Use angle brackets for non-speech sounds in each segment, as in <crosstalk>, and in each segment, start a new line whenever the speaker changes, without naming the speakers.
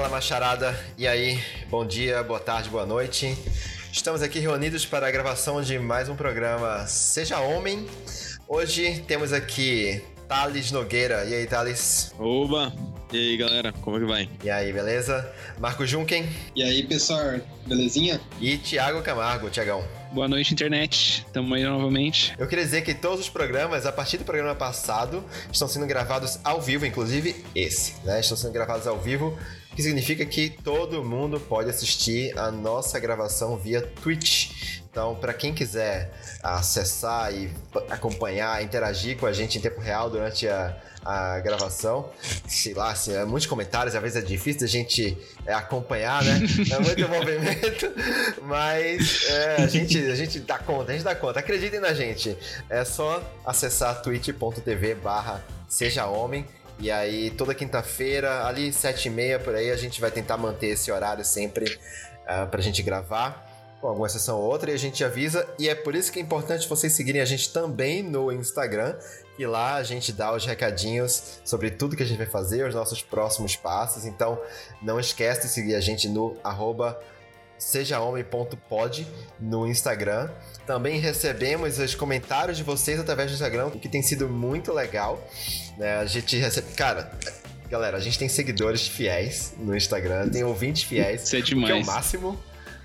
Fala, macharada. E aí? Bom dia, boa tarde, boa noite. Estamos aqui reunidos para a gravação de mais um programa Seja Homem. Hoje temos aqui Thales Nogueira. E aí, Thales?
Oba! E aí, galera, como é que vai?
E aí, beleza? Marco Junken.
E aí, pessoal, belezinha?
E Thiago Camargo, Tiagão.
Boa noite, internet. Tamo aí novamente.
Eu queria dizer que todos os programas, a partir do programa passado, estão sendo gravados ao vivo, inclusive esse, né? Estão sendo gravados ao vivo, que significa que todo mundo pode assistir a nossa gravação via Twitch. Então, para quem quiser acessar e acompanhar, interagir com a gente em tempo real durante a, a gravação. Sei lá, assim, é muitos comentários, às vezes é difícil a gente é, acompanhar, né? É muito <laughs> movimento, mas é, a, gente, a gente dá conta, a gente dá conta. Acreditem na gente. É só acessar twitch.tv barra seja homem. E aí, toda quinta-feira, ali sete e meia por aí, a gente vai tentar manter esse horário sempre uh, pra gente gravar com alguma exceção ou outra, e a gente avisa. E é por isso que é importante vocês seguirem a gente também no Instagram, que lá a gente dá os recadinhos sobre tudo que a gente vai fazer, os nossos próximos passos. Então, não esquece de seguir a gente no arroba sejahomem.pod no Instagram. Também recebemos os comentários de vocês através do Instagram, o que tem sido muito legal. Né? A gente recebe. Cara, galera, a gente tem seguidores fiéis no Instagram, tem ouvintes fiéis.
Isso é demais.
Que é o máximo.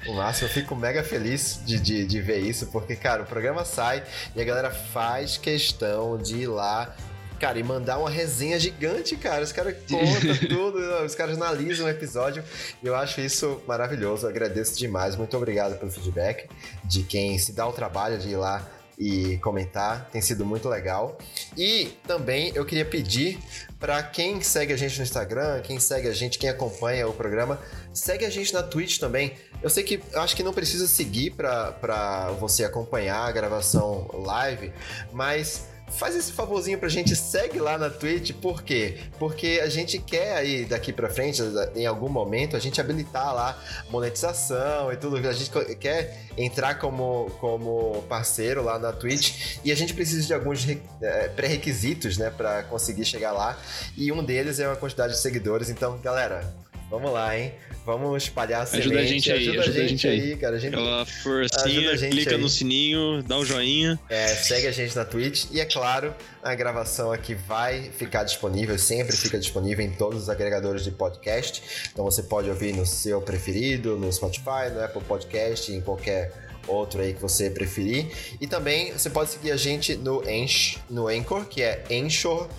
O máximo, eu fico mega feliz de, de, de ver isso, porque, cara, o programa sai e a galera faz questão de ir lá cara, e mandar uma resenha gigante, cara. Os caras contam <laughs> tudo, os caras analisam o episódio. E eu acho isso maravilhoso. Eu agradeço demais. Muito obrigado pelo feedback de quem se dá o trabalho de ir lá e comentar. Tem sido muito legal. E também eu queria pedir para quem segue a gente no Instagram, quem segue a gente, quem acompanha o programa, segue a gente na Twitch também. Eu sei que eu acho que não precisa seguir para você acompanhar a gravação live, mas faz esse favorzinho pra gente, segue lá na Twitch, por quê? Porque a gente quer aí daqui pra frente, em algum momento, a gente habilitar lá monetização e tudo, a gente quer entrar como, como parceiro lá na Twitch e a gente precisa de alguns é, pré-requisitos, né, pra conseguir chegar lá. E um deles é uma quantidade de seguidores, então, galera, vamos lá, hein? Vamos espalhar a
ajuda semente. A gente aí, ajuda, ajuda a gente, aí,
aí, cara. A gente,
Aquela forcinha, clica aí. no sininho, dá o um joinha.
É, segue a gente na Twitch. E é claro, a gravação aqui vai ficar disponível, sempre fica disponível em todos os agregadores de podcast. Então você pode ouvir no seu preferido, no Spotify, no Apple Podcast, em qualquer outro aí que você preferir. E também você pode seguir a gente no, Ench, no Anchor, que é enchor.fm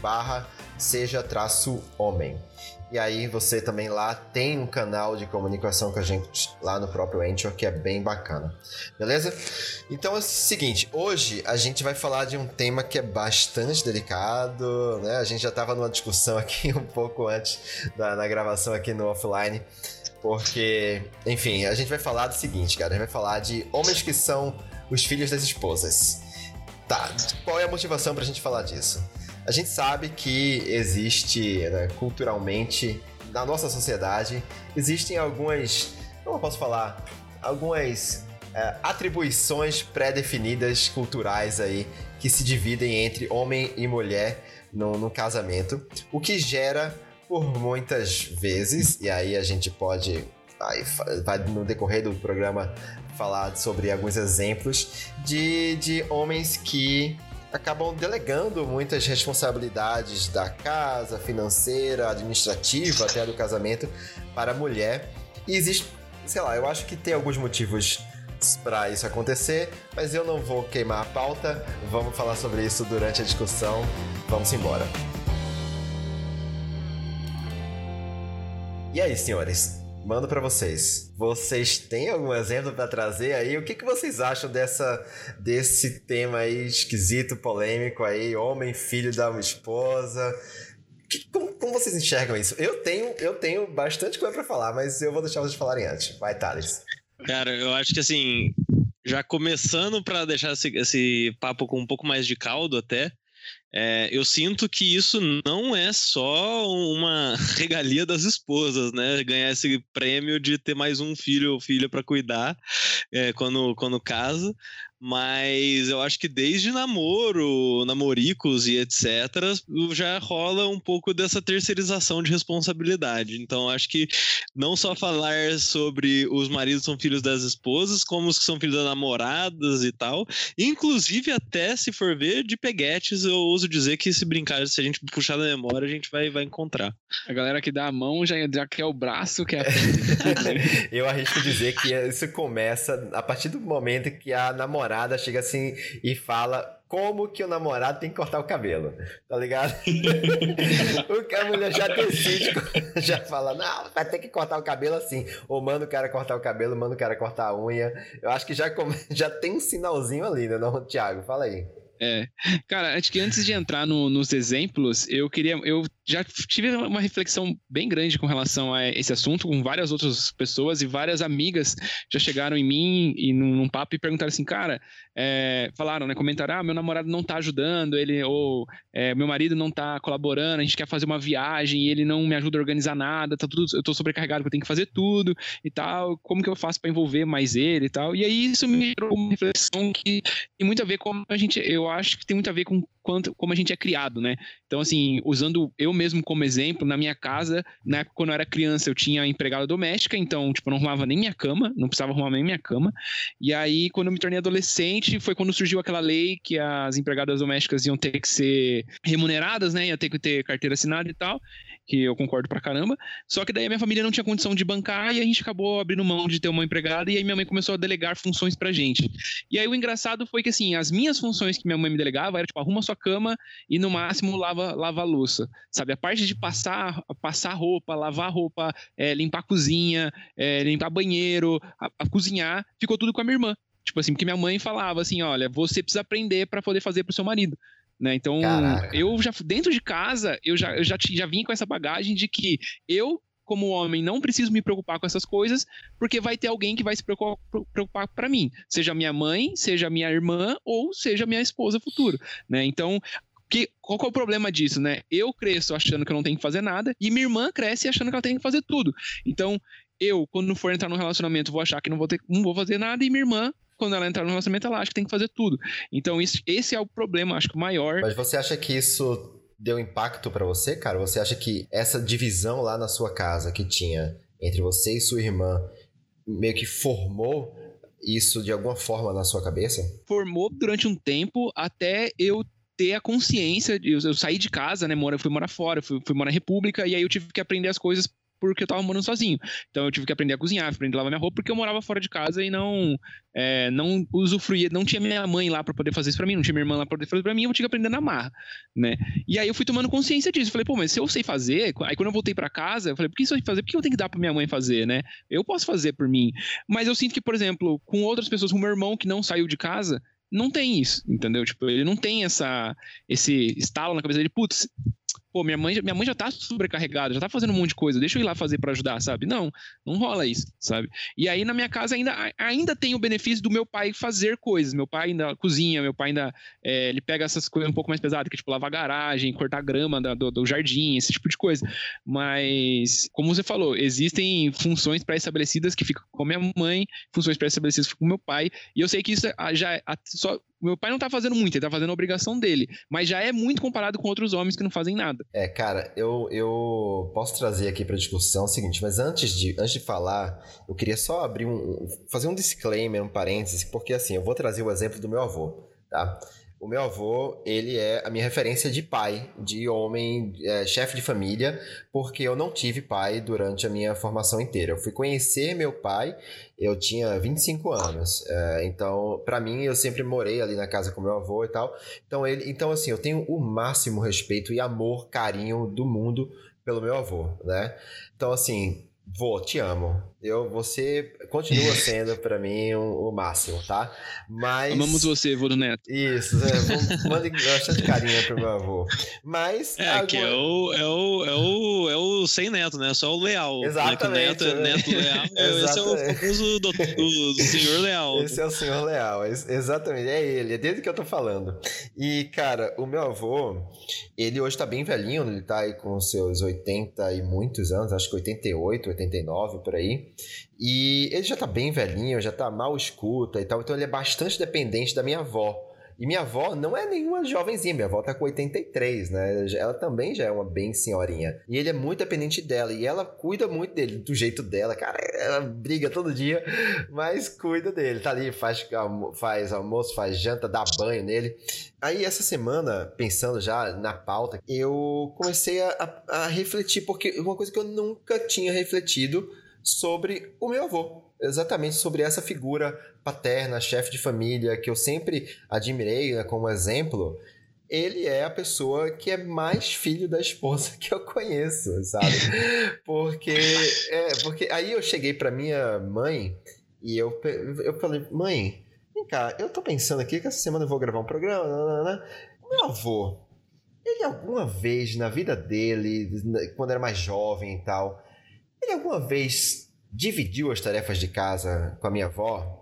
barra seja traço homem. E aí você também lá tem um canal de comunicação com a gente lá no próprio Anchor, que é bem bacana. Beleza? Então é o seguinte, hoje a gente vai falar de um tema que é bastante delicado, né? A gente já estava numa discussão <laughs> aqui um pouco antes da gravação aqui no offline, porque, enfim, a gente vai falar do seguinte, cara, a gente vai falar de homens que são os filhos das esposas. Tá, qual é a motivação pra gente falar disso? A gente sabe que existe, né, culturalmente, na nossa sociedade, existem algumas, como posso falar, algumas é, atribuições pré-definidas culturais aí que se dividem entre homem e mulher no, no casamento, o que gera por muitas vezes, e aí a gente pode vai, vai no decorrer do programa falar sobre alguns exemplos de, de homens que acabam delegando muitas responsabilidades da casa, financeira, administrativa, até do casamento, para a mulher. E existe, sei lá, eu acho que tem alguns motivos para isso acontecer, mas eu não vou queimar a pauta. Vamos falar sobre isso durante a discussão. Vamos embora. E aí, senhores? Mando para vocês. Vocês têm algum exemplo para trazer aí? O que, que vocês acham dessa desse tema aí esquisito, polêmico aí, homem filho da esposa? Que, como, como, vocês enxergam isso? Eu tenho, eu tenho bastante coisa para falar, mas eu vou deixar vocês falarem antes. Vai, Thales.
Cara, eu acho que assim, já começando para deixar esse, esse papo com um pouco mais de caldo até, é, eu sinto que isso não é só uma <laughs> regalia das esposas, né? Ganhar esse prêmio de ter mais um filho ou filha para cuidar é, quando, quando casa, Mas eu acho que desde namoro, namoricos e etc., já rola um pouco dessa terceirização de responsabilidade. Então, acho que não só falar sobre os maridos são filhos das esposas, como os que são filhos das namoradas e tal. Inclusive, até se for ver, de peguetes, eu ouso dizer que se brincar, se a gente puxar da memória, a gente vai, vai encontrar.
A galera que dá a mão já, já quer o braço, quer a <laughs>
Eu arrisco dizer que isso começa a partir do momento que a namorada chega assim e fala como que o namorado tem que cortar o cabelo, tá ligado? <laughs> o que a mulher já decide, <laughs> já fala, não, vai ter que cortar o cabelo assim. Ou manda o cara cortar o cabelo, manda o cara cortar a unha. Eu acho que já, <laughs> já tem um sinalzinho ali, né, não, Thiago? Fala aí.
É. Cara, acho que antes de entrar no, nos exemplos, eu queria. Eu já tive uma reflexão bem grande com relação a esse assunto, com várias outras pessoas e várias amigas já chegaram em mim e num, num papo e perguntaram assim, cara, é, falaram, né? Comentaram, ah, meu namorado não tá ajudando, ele, ou é, meu marido não tá colaborando, a gente quer fazer uma viagem e ele não me ajuda a organizar nada, tá tudo, eu tô sobrecarregado, eu tenho que fazer tudo e tal, como que eu faço para envolver mais ele e tal. E aí isso me gerou uma reflexão que tem muito a ver com a gente, eu acho que tem muito a ver com quanto, como a gente é criado, né? Então, assim, usando eu mesmo como exemplo, na minha casa, na época quando eu era criança, eu tinha empregada doméstica, então, tipo, eu não arrumava nem minha cama, não precisava arrumar nem minha cama. E aí, quando eu me tornei adolescente, foi quando surgiu aquela lei que as empregadas domésticas iam ter que ser remuneradas, né? Ia ter que ter carteira assinada e tal que eu concordo pra caramba. Só que daí a minha família não tinha condição de bancar e a gente acabou abrindo mão de ter uma empregada e aí minha mãe começou a delegar funções pra gente. E aí o engraçado foi que assim, as minhas funções que minha mãe me delegava era tipo arruma sua cama e no máximo lava, lava a louça, sabe? A parte de passar, passar roupa, lavar roupa, é, limpar a cozinha, é, limpar banheiro, a, a cozinhar, ficou tudo com a minha irmã. Tipo assim, porque minha mãe falava assim, olha, você precisa aprender para poder fazer pro seu marido. Né? Então, Caraca. eu já, dentro de casa, eu já, eu já, já vim com essa bagagem de que eu, como homem, não preciso me preocupar com essas coisas, porque vai ter alguém que vai se preocupar para mim. Seja minha mãe, seja minha irmã, ou seja minha esposa futura. Né? Então, que, qual é o problema disso, né? Eu cresço achando que eu não tenho que fazer nada, e minha irmã cresce achando que ela tem que fazer tudo. Então, eu, quando for entrar no relacionamento, vou achar que não vou, ter, não vou fazer nada, e minha irmã quando ela entrar no relacionamento, ela acha que tem que fazer tudo. Então, isso, esse é o problema, acho que o maior.
Mas você acha que isso deu impacto para você, cara? Você acha que essa divisão lá na sua casa que tinha entre você e sua irmã meio que formou isso de alguma forma na sua cabeça?
Formou durante um tempo até eu ter a consciência de eu, eu sair de casa, né, mora, fui morar fora, fui, fui morar na República e aí eu tive que aprender as coisas porque eu tava morando sozinho. Então eu tive que aprender a cozinhar, aprender a lavar minha roupa, porque eu morava fora de casa e não é, não usufruía, não tinha minha mãe lá para poder fazer isso para mim, não tinha minha irmã lá para poder fazer para mim, eu tinha que aprender na marra, né? E aí eu fui tomando consciência disso. Falei, pô, mas se eu sei fazer, aí quando eu voltei para casa, eu falei, por que isso eu fazer? Por que eu tenho que dar para minha mãe fazer, né? Eu posso fazer por mim. Mas eu sinto que, por exemplo, com outras pessoas, com meu irmão que não saiu de casa, não tem isso, entendeu? Tipo, ele não tem essa esse estalo na cabeça dele, putz, pô, minha mãe, minha mãe já tá sobrecarregada, já tá fazendo um monte de coisa, deixa eu ir lá fazer para ajudar, sabe? Não, não rola isso, sabe? E aí na minha casa ainda, ainda tem o benefício do meu pai fazer coisas. Meu pai ainda cozinha, meu pai ainda é, ele pega essas coisas um pouco mais pesadas, que é tipo lavar garagem, cortar grama da, do, do, jardim, esse tipo de coisa. Mas, como você falou, existem funções pré-estabelecidas que ficam com minha mãe, funções pré-estabelecidas ficam com meu pai, e eu sei que isso já só meu pai não tá fazendo muito, ele tá fazendo a obrigação dele. Mas já é muito comparado com outros homens que não fazem nada.
É, cara, eu, eu posso trazer aqui pra discussão o seguinte, mas antes de, antes de falar, eu queria só abrir um. fazer um disclaimer, um parênteses, porque assim, eu vou trazer o exemplo do meu avô, tá? O meu avô, ele é a minha referência de pai, de homem, é, chefe de família, porque eu não tive pai durante a minha formação inteira. Eu fui conhecer meu pai, eu tinha 25 anos. É, então, para mim, eu sempre morei ali na casa com meu avô e tal. Então, ele, então, assim, eu tenho o máximo respeito e amor, carinho do mundo pelo meu avô, né? Então, assim, Vô, te amo. Eu, você continua <laughs> sendo para mim o, o, máximo, tá? Mas.
Amamos você, vô do Neto.
Isso, é, mande bastante carinho pro meu avô. Mas.
É, alguma... que é o, é, o, é, o, é o sem neto, né? Só o leal.
Exatamente.
Né? Neto, né? neto leal. esse é o famoso do, do, do, senhor leal.
Esse é o senhor leal, exatamente. É ele, é dele que eu tô falando. E, cara, o meu avô, ele hoje tá bem velhinho, ele tá aí com seus 80 e muitos anos, acho que 88, 89 por aí. E ele já tá bem velhinho, já tá mal escuta e tal, então ele é bastante dependente da minha avó. E minha avó não é nenhuma jovenzinha, minha avó tá com 83, né? Ela também já é uma bem senhorinha. E ele é muito dependente dela, e ela cuida muito dele, do jeito dela, cara. Ela briga todo dia, mas cuida dele. Tá ali, faz, faz almoço, faz janta, dá banho nele. Aí, essa semana, pensando já na pauta, eu comecei a, a, a refletir, porque uma coisa que eu nunca tinha refletido sobre o meu avô exatamente sobre essa figura paterna, chefe de família, que eu sempre admirei né, como exemplo. Ele é a pessoa que é mais filho da esposa <laughs> que eu conheço, sabe? <laughs> Porque, é, porque aí eu cheguei para minha mãe e eu, eu falei, mãe, vem cá, eu tô pensando aqui que essa semana eu vou gravar um programa, né, né, né. meu avô, ele alguma vez na vida dele, quando era mais jovem e tal, ele alguma vez dividiu as tarefas de casa com a minha avó?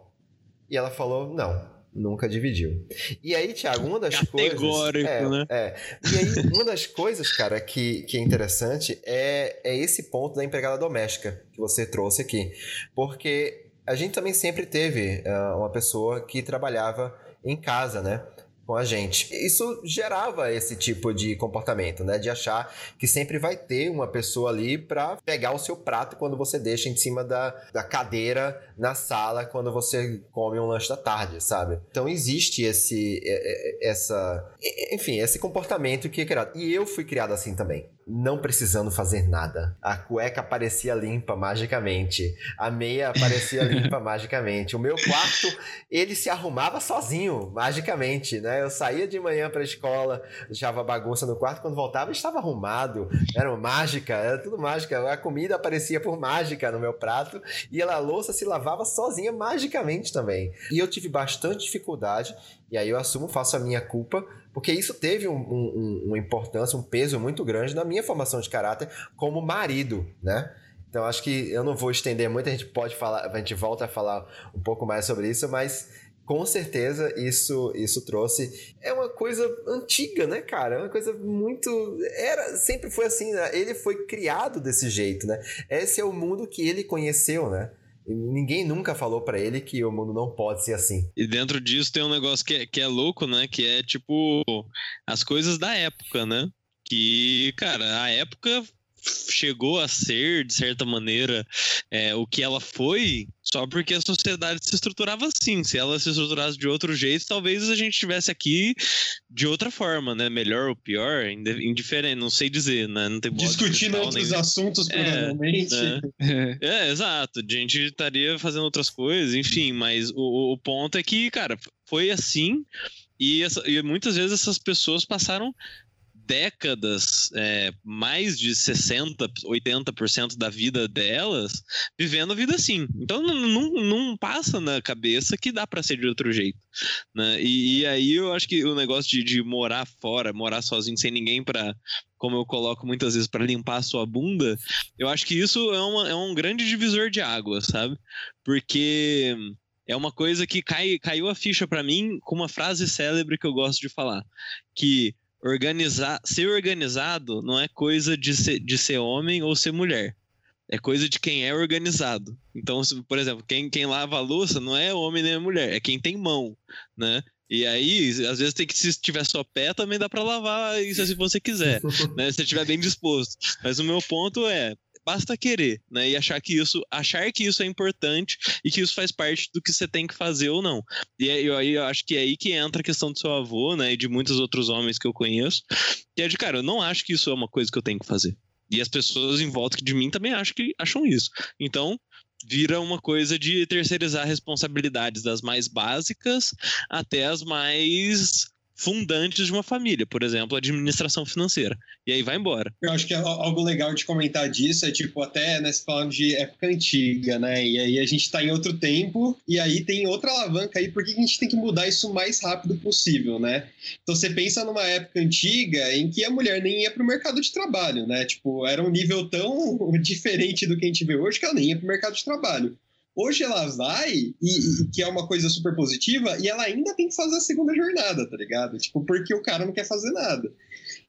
E ela falou: não, nunca dividiu. E aí, Thiago, uma das
Categórico,
coisas.
É, né?
É. E aí, uma das coisas, cara, que, que é interessante é, é esse ponto da empregada doméstica que você trouxe aqui. Porque a gente também sempre teve uh, uma pessoa que trabalhava em casa, né? Com a gente. Isso gerava esse tipo de comportamento, né? De achar que sempre vai ter uma pessoa ali para pegar o seu prato quando você deixa em cima da, da cadeira na sala quando você come um lanche da tarde, sabe? Então existe esse essa enfim, esse comportamento que é criado. E eu fui criado assim também não precisando fazer nada. A cueca aparecia limpa magicamente. A meia aparecia <laughs> limpa magicamente. O meu quarto, ele se arrumava sozinho, magicamente, né? Eu saía de manhã para a escola, deixava bagunça no quarto, quando voltava estava arrumado. Era mágica, era tudo mágica. A comida aparecia por mágica no meu prato e a louça se lavava sozinha magicamente também. E eu tive bastante dificuldade, e aí eu assumo, faço a minha culpa, porque isso teve um, um, uma importância, um peso muito grande na minha formação de caráter como marido, né? Então acho que eu não vou estender muito, a gente pode falar, a gente volta a falar um pouco mais sobre isso, mas com certeza isso isso trouxe é uma coisa antiga, né, cara? É uma coisa muito era sempre foi assim, né? ele foi criado desse jeito, né? Esse é o mundo que ele conheceu, né? Ninguém nunca falou para ele que o mundo não pode ser assim.
E dentro disso tem um negócio que é, que é louco, né? Que é tipo as coisas da época, né? Que, cara, a época chegou a ser, de certa maneira, é, o que ela foi só porque a sociedade se estruturava assim. Se ela se estruturasse de outro jeito, talvez a gente estivesse aqui de outra forma, né? Melhor ou pior, indiferente, não sei dizer, né? Não tem
Discutindo outros nem... assuntos, é, provavelmente.
É, é, exato. A gente estaria fazendo outras coisas, enfim, mas o, o ponto é que, cara, foi assim. E, essa, e muitas vezes essas pessoas passaram décadas, é, mais de 60%, 80% da vida delas, vivendo a vida assim. Então não, não, não passa na cabeça que dá para ser de outro jeito. Né? E, e, aí eu acho que o negócio de, de morar fora, morar sozinho sem ninguém para como eu coloco muitas vezes para limpar a sua bunda, eu acho que isso é, uma, é um grande divisor de água, sabe? Porque é uma coisa que cai, caiu a ficha para mim com uma frase célebre que eu gosto de falar, que organizar, ser organizado não é coisa de ser, de ser homem ou ser mulher. É coisa de quem é organizado. Então, se, por exemplo, quem, quem lava a louça não é homem nem é mulher, é quem tem mão, né? E aí, às vezes tem que, se tiver só pé, também dá para lavar isso se você quiser, <laughs> né? Se estiver bem disposto. Mas o meu ponto é, basta querer, né? E achar que isso, achar que isso é importante e que isso faz parte do que você tem que fazer ou não. E aí eu, eu acho que é aí que entra a questão do seu avô, né? E de muitos outros homens que eu conheço. Que é de, cara, eu não acho que isso é uma coisa que eu tenho que fazer. E as pessoas em volta de mim também acham que acham isso. Então, vira uma coisa de terceirizar responsabilidades das mais básicas até as mais fundantes de uma família, por exemplo, administração financeira. E aí vai embora.
Eu acho que é algo legal de comentar disso é tipo, até né, falando de época antiga, né? E aí a gente tá em outro tempo, e aí tem outra alavanca aí, porque a gente tem que mudar isso o mais rápido possível, né? Então você pensa numa época antiga em que a mulher nem ia pro mercado de trabalho, né? Tipo, era um nível tão <laughs> diferente do que a gente vê hoje que ela nem ia pro mercado de trabalho. Hoje ela vai, e, e, que é uma coisa super positiva, e ela ainda tem que fazer a segunda jornada, tá ligado? Tipo, porque o cara não quer fazer nada.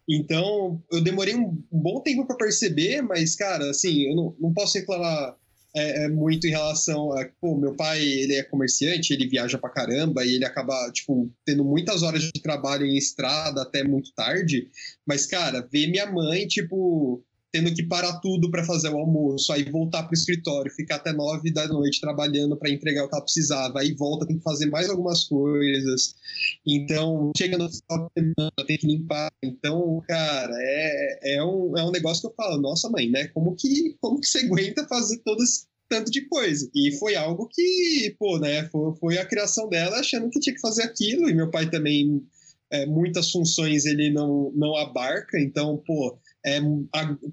Então, eu demorei um bom tempo para perceber, mas, cara, assim, eu não, não posso reclamar é, é, muito em relação a, pô, meu pai, ele é comerciante, ele viaja pra caramba e ele acaba, tipo, tendo muitas horas de trabalho em estrada até muito tarde. Mas, cara, ver minha mãe, tipo, tendo que parar tudo para fazer o almoço, aí voltar pro escritório, ficar até nove da noite trabalhando para entregar o que ela precisava, aí volta, tem que fazer mais algumas coisas. Então, chega no final de semana, tem que limpar. Então, cara, é, é, um, é um negócio que eu falo, nossa mãe, né? Como que, como que você aguenta fazer todo esse tanto de coisa. E foi algo que, pô, né, foi, foi a criação dela achando que tinha que fazer aquilo, e meu pai também, é, muitas funções ele não, não abarca, então, pô, é,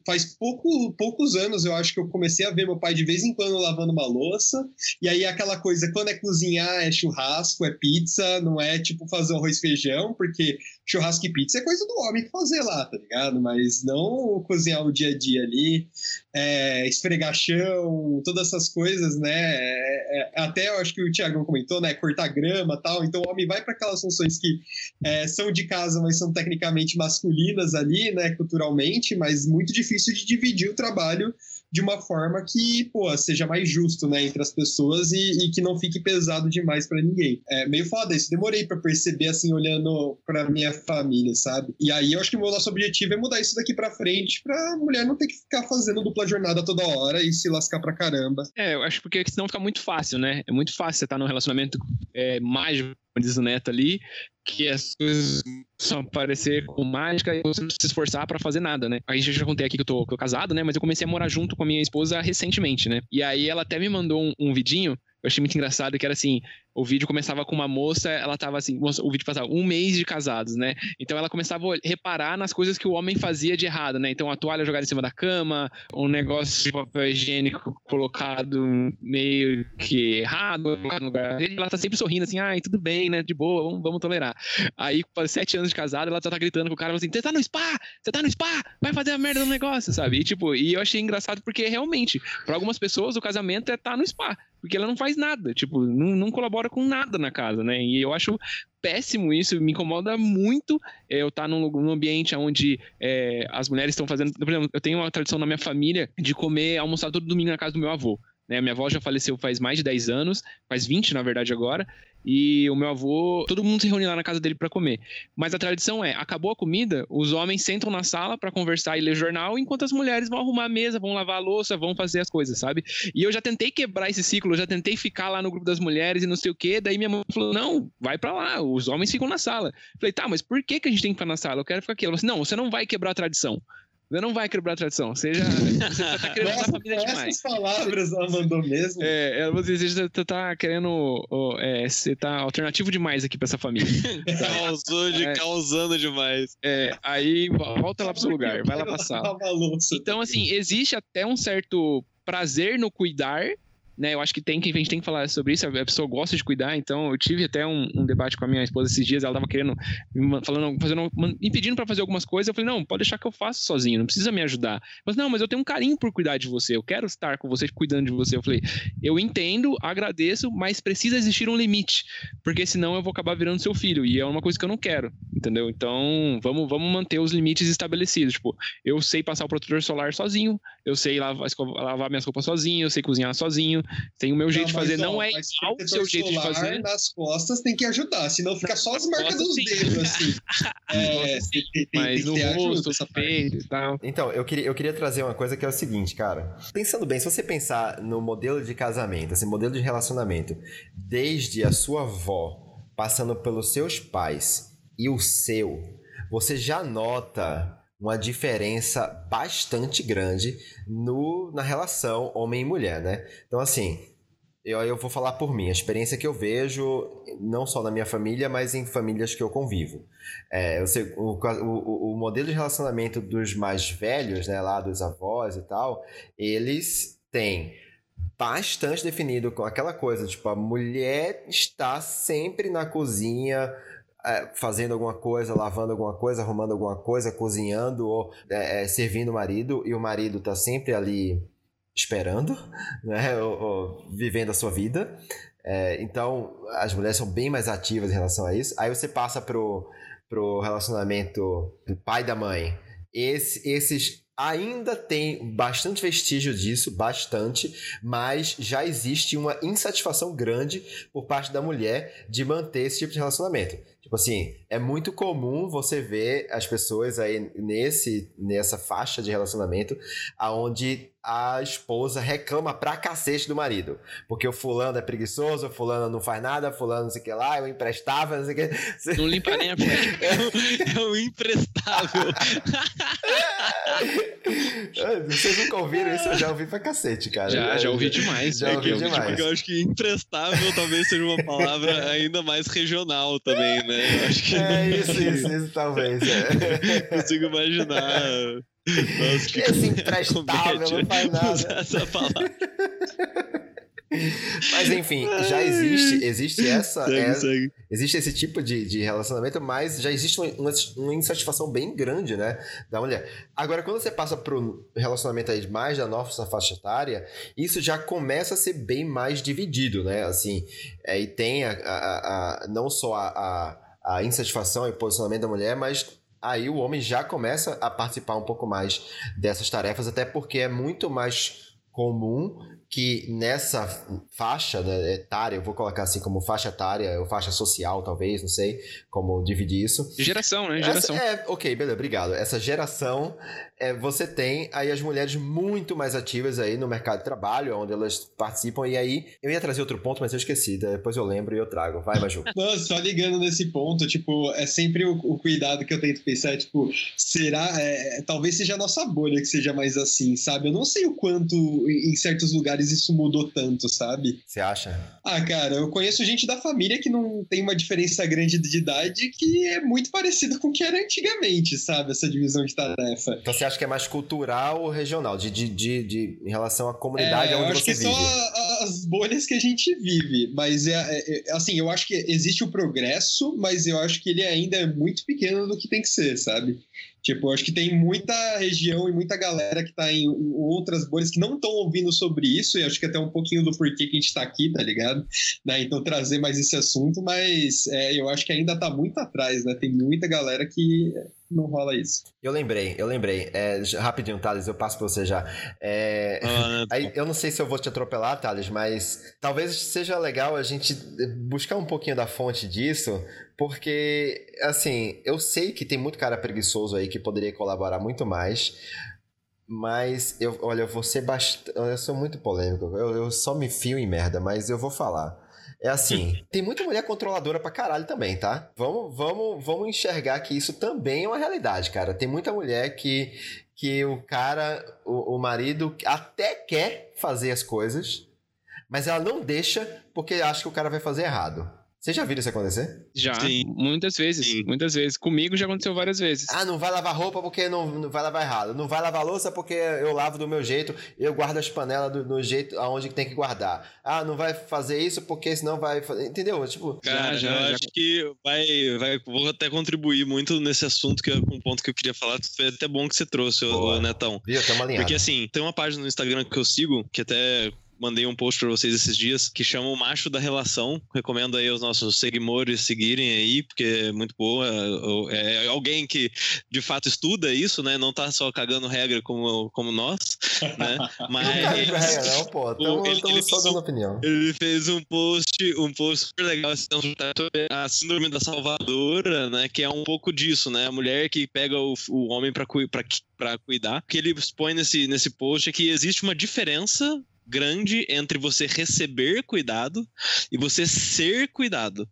faz pouco, poucos anos eu acho que eu comecei a ver meu pai de vez em quando lavando uma louça. E aí aquela coisa, quando é cozinhar, é churrasco, é pizza, não é tipo fazer arroz e feijão, porque churrasco e pizza é coisa do homem fazer lá, tá ligado? Mas não cozinhar o dia a dia ali, é, esfregar chão, todas essas coisas, né? É, é, até eu acho que o Thiago comentou, né? Cortar grama tal. Então o homem vai para aquelas funções que é, são de casa, mas são tecnicamente masculinas ali, né? Culturalmente mas muito difícil de dividir o trabalho de uma forma que, pô, seja mais justo, né, entre as pessoas e, e que não fique pesado demais para ninguém. É meio foda isso. Demorei para perceber, assim, olhando para minha família, sabe? E aí eu acho que o meu nosso objetivo é mudar isso daqui para frente pra mulher não ter que ficar fazendo dupla jornada toda hora e se lascar pra caramba.
É, eu acho porque senão fica muito fácil, né? É muito fácil você estar tá num relacionamento é, diz o Neto ali, que as coisas só aparecer com mágica e você não se esforçar para fazer nada, né? Aí já contei aqui que eu tô, que eu tô casado, né? Mas eu comecei a morar junto com a minha esposa recentemente, né? E aí ela até me mandou um, um vidinho eu achei muito engraçado que era assim: o vídeo começava com uma moça, ela tava assim, o vídeo passava um mês de casados, né? Então ela começava a reparar nas coisas que o homem fazia de errado, né? Então a toalha jogada em cima da cama, um negócio de papel higiênico colocado meio que errado no lugar. Ela tá sempre sorrindo assim, ai, tudo bem, né? De boa, vamos, vamos tolerar. Aí, com sete anos de casado, ela já tá gritando com o cara assim: você tá no spa? Você tá no spa? Vai fazer a merda no negócio, sabe? E tipo, e eu achei engraçado porque realmente, para algumas pessoas, o casamento é tá no spa porque ela não faz nada, tipo, não, não colabora com nada na casa, né? E eu acho péssimo isso, me incomoda muito é, eu estar tá num, num, ambiente onde é, as mulheres estão fazendo. Por exemplo, eu tenho uma tradição na minha família de comer, almoçar todo domingo na casa do meu avô. Né? Minha avó já faleceu faz mais de 10 anos, faz 20 na verdade agora, e o meu avô, todo mundo se reúne lá na casa dele para comer. Mas a tradição é, acabou a comida, os homens sentam na sala para conversar e ler jornal, enquanto as mulheres vão arrumar a mesa, vão lavar a louça, vão fazer as coisas, sabe? E eu já tentei quebrar esse ciclo, eu já tentei ficar lá no grupo das mulheres e não sei o quê, daí minha mãe falou: "Não, vai para lá, os homens ficam na sala". falei: "Tá, mas por que que a gente tem que ficar na sala? Eu quero ficar aqui". Ela falou assim: "Não, você não vai quebrar a tradição". Você não vai quebrar a tradição. <laughs> Você já, você já tá querendo Nossa, a família demais.
Essas palavras ela mandou mesmo.
É, ela você, você tá querendo. É, você tá alternativo demais aqui pra essa família. <laughs>
Causou de, é, causando demais.
É, aí volta lá pro seu lugar, vai lá passar. <laughs> Então, assim, existe até um certo prazer no cuidar né? Eu acho que tem que a gente tem que falar sobre isso. A pessoa gosta de cuidar, então eu tive até um, um debate com a minha esposa esses dias. Ela tava querendo, falando, fazendo, me pedindo para fazer algumas coisas. Eu falei, não, pode deixar que eu faço sozinho, não precisa me ajudar. Mas não, mas eu tenho um carinho por cuidar de você. Eu quero estar com você, cuidando de você. Eu falei, eu entendo, agradeço, mas precisa existir um limite, porque senão eu vou acabar virando seu filho e é uma coisa que eu não quero, entendeu? Então vamos, vamos manter os limites estabelecidos. Tipo, eu sei passar o protetor solar sozinho, eu sei lavar, lavar minhas roupas sozinho, eu sei cozinhar sozinho. Tem o meu jeito de fazer, ó, não é igual o seu jeito de fazer.
Nas costas tem que ajudar, senão fica só as marcas dos dedos, assim. <laughs>
é, tem, mas no rosto, peito e tal.
Então, eu queria, eu queria trazer uma coisa que é o seguinte, cara. Pensando bem, se você pensar no modelo de casamento, assim, modelo de relacionamento, desde a sua avó, passando pelos seus pais e o seu, você já nota uma diferença bastante grande no, na relação homem e mulher, né? Então, assim, eu, eu vou falar por mim, a experiência que eu vejo, não só na minha família, mas em famílias que eu convivo. É, eu sei, o, o, o modelo de relacionamento dos mais velhos, né, lá dos avós e tal, eles têm bastante definido com aquela coisa, tipo, a mulher está sempre na cozinha, é, fazendo alguma coisa, lavando alguma coisa, arrumando alguma coisa, cozinhando ou é, é, servindo o marido, e o marido tá sempre ali esperando, <laughs> né? Ou, ou vivendo a sua vida. É, então, as mulheres são bem mais ativas em relação a isso. Aí você passa pro, pro relacionamento do pai e da mãe. Esse, esses ainda tem bastante vestígio disso, bastante, mas já existe uma insatisfação grande por parte da mulher de manter esse tipo de relacionamento. Tipo assim, é muito comum você ver as pessoas aí nesse, nessa faixa de relacionamento aonde a esposa reclama pra cacete do marido. Porque o fulano é preguiçoso, o fulano não faz nada, o fulano não sei o que lá, eu emprestava, não sei o que.
Não limpa nem a <laughs>
É o imprestável.
Vocês nunca ouviram isso? Eu já ouvi pra cacete, cara.
Já, já ouvi demais.
Já
é
ouvi
que eu-
demais.
Porque eu acho que imprestável talvez seja uma palavra ainda mais regional também, né? Eu acho que
É <laughs> isso, isso, isso talvez. É. <laughs>
consigo imaginar. Nossa, que
Esse imprestável não faz nada.
essa palavra.
Mas enfim, já existe, existe essa.
Segue,
é-
segue.
existe esse tipo de, de relacionamento, mas já existe uma, uma, uma insatisfação bem grande, né? Da mulher. Agora, quando você passa pro relacionamento aí mais da nossa faixa etária, isso já começa a ser bem mais dividido, né? Assim, é, e tem a, a- a- não só a, a, a insatisfação e posicionamento da mulher, mas aí o homem já começa a participar um pouco mais dessas tarefas, até porque é muito mais comum que nessa faixa né, etária, eu vou colocar assim como faixa etária, ou faixa social, talvez, não sei como dividir isso.
Geração, né? Geração.
Essa- é, ok, beleza, obrigado. Essa geração, é, você tem aí as mulheres muito mais ativas aí no mercado de trabalho, onde elas participam, e aí eu ia trazer outro ponto, mas eu esqueci, depois eu lembro e eu trago. Vai, Maju. <laughs>
Nossa, só ligando nesse ponto, tipo, é sempre o, o cuidado que eu tento pensar, tipo, será, é, talvez seja a nossa bolha que seja mais assim, sabe? Eu não sei o quanto em em certos lugares isso mudou tanto, sabe?
Você acha?
Ah, cara, eu conheço gente da família que não tem uma diferença grande de idade que é muito parecida com o que era antigamente, sabe? Essa divisão de tarefa.
Então você acha que é mais cultural ou regional, de, de, de, de- em relação à comunidade
É, eu
onde
acho
você
que
vive?
são a- as bolhas que a gente vive. Mas, é, é- é- assim, eu acho que existe o progresso, mas eu acho que ele ainda é muito pequeno do que tem que ser, sabe? Tipo, acho que tem muita região e muita galera que tá em outras bolhas que não estão ouvindo sobre isso, e acho que até um pouquinho do porquê que a gente tá aqui, tá ligado? Né? Então, trazer mais esse assunto, mas é, eu acho que ainda tá muito atrás, né? Tem muita galera que não rola isso.
Eu lembrei, eu lembrei. É, rapidinho, Thales, eu passo pra você já. É,
Ah,
Aí, eu não sei se eu vou te atropelar, Thales, mas talvez seja legal a gente buscar um pouquinho da fonte disso, porque, assim, eu sei que tem muito cara preguiçoso aí que poderia colaborar muito mais, mas eu, olha, eu vou ser bastante. Eu sou muito polêmico, eu, eu só me fio em merda, mas eu vou falar. É assim, tem muita mulher controladora pra caralho também, tá? Vamos, vamos, vamos enxergar que isso também é uma realidade, cara. Tem muita mulher que, que o cara, o, o marido até quer fazer as coisas, mas ela não deixa porque acha que o cara vai fazer errado. Vocês já viram isso acontecer?
Já,
Sim.
muitas vezes.
Sim.
Muitas vezes. Comigo já aconteceu várias vezes.
Ah, não vai lavar roupa porque não, não vai lavar errado. Não vai lavar louça porque eu lavo do meu jeito, eu guardo as panelas do, do jeito aonde que tem que guardar. Ah, não vai fazer isso porque senão vai fazer. Entendeu? Tipo,
Cara,
já,
eu
já.
acho que vai, vai. Vou até contribuir muito nesse assunto, que é um ponto que eu queria falar. Foi até bom que você trouxe,
Boa.
ô, Netão.
viu? Tamo alinhado.
Porque assim, tem uma página no Instagram que eu sigo, que até mandei um post pra vocês esses dias, que chama o Macho da Relação. Recomendo aí aos nossos seguidores seguirem aí, porque é muito boa. É alguém que de fato estuda isso, né? Não tá só cagando regra como, como nós, né? <laughs>
Não
Mas
é, não, pô. Tamo,
ele-
tamo
ele
só
fez
dando opinião.
ele fez um post, um post super legal assim, sobre a síndrome da salvadora, né? Que é um pouco disso, né? A mulher que pega o, o homem pra cuidar. O que ele expõe nesse, nesse post é que existe uma diferença grande entre você receber cuidado e você ser cuidado.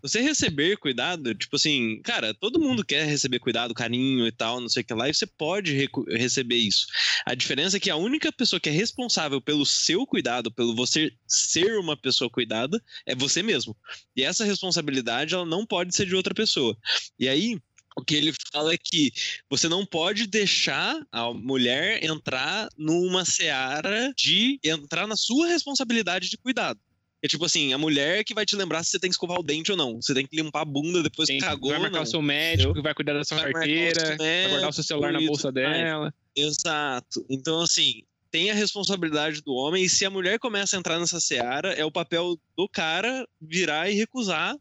Você receber cuidado, tipo assim, cara, todo mundo quer receber cuidado, carinho e tal, não sei o que lá, e você pode receber isso. A diferença é que a única pessoa que é responsável pelo seu cuidado, pelo você ser uma pessoa cuidada, é você mesmo. E essa responsabilidade, ela não pode ser de outra pessoa. E aí, o que ele fala é que você não pode deixar a mulher entrar numa seara de entrar na sua responsabilidade de cuidado. É tipo assim, a mulher que vai te lembrar se você tem que escovar o dente ou não. Você tem que limpar a bunda depois
Tem,
que cagou
vai marcar o seu médico, que vai cuidar da sua
Vai
carteira, vai guardar o seu celular na bolsa dela.
Exato. Então, assim, tem a responsabilidade do homem, e se a mulher começa a entrar nessa seara, é o papel do cara virar e recusar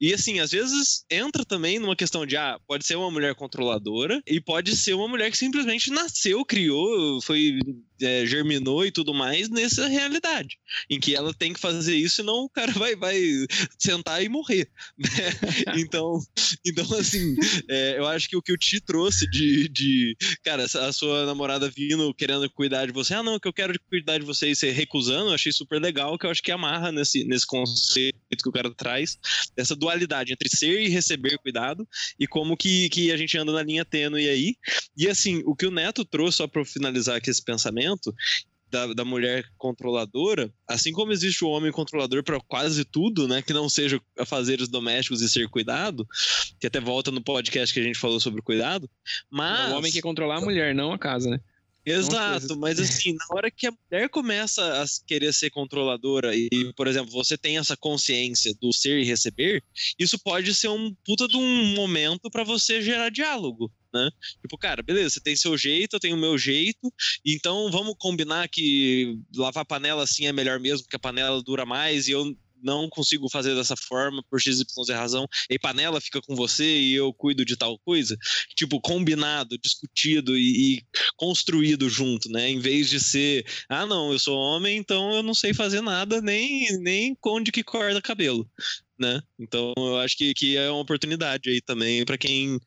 e assim, às vezes entra também numa questão de, ah, pode ser uma mulher controladora e pode ser uma mulher que simplesmente nasceu, criou, foi é, germinou e tudo mais nessa realidade, em que ela tem que fazer isso, senão o cara vai, vai sentar e morrer. <laughs> Né? Então, então, assim, é, eu acho que o que o Ti trouxe de, de, cara, a sua namorada vindo querendo cuidar de você, ah, não, que eu quero cuidar de você e você recusando, eu achei super legal, que eu acho que amarra nesse, nesse conceito que o cara traz, dessa dualidade entre ser e receber cuidado, e como que, que a gente anda na linha tênue aí. E assim, o que o Neto trouxe, só para finalizar aqui esse pensamento, da, da, mulher controladora, assim como existe o homem controlador para quase tudo, né, que não seja fazeres domésticos e ser cuidado, que até volta no podcast que a gente falou sobre cuidado, mas...
É o homem que controlar a mulher, não a casa, né?
Exato, mas assim, na hora que a mulher começa a querer ser controladora e, por exemplo, você tem essa consciência do ser e receber, isso pode ser um puta de um momento para você gerar diálogo né? Tipo, cara, beleza, você tem seu jeito, eu tenho o meu jeito, então vamos combinar que lavar panela assim é melhor mesmo, porque a panela dura mais e eu não consigo fazer dessa forma por x, y, razão, e panela fica com você e eu cuido de tal coisa. Tipo, combinado, discutido e, e, construído junto, né? Em vez de ser, ah, não, eu sou homem, então eu não sei fazer nada, nem, nem onde que corta cabelo. Né? Então eu acho que, que é uma oportunidade aí também para quem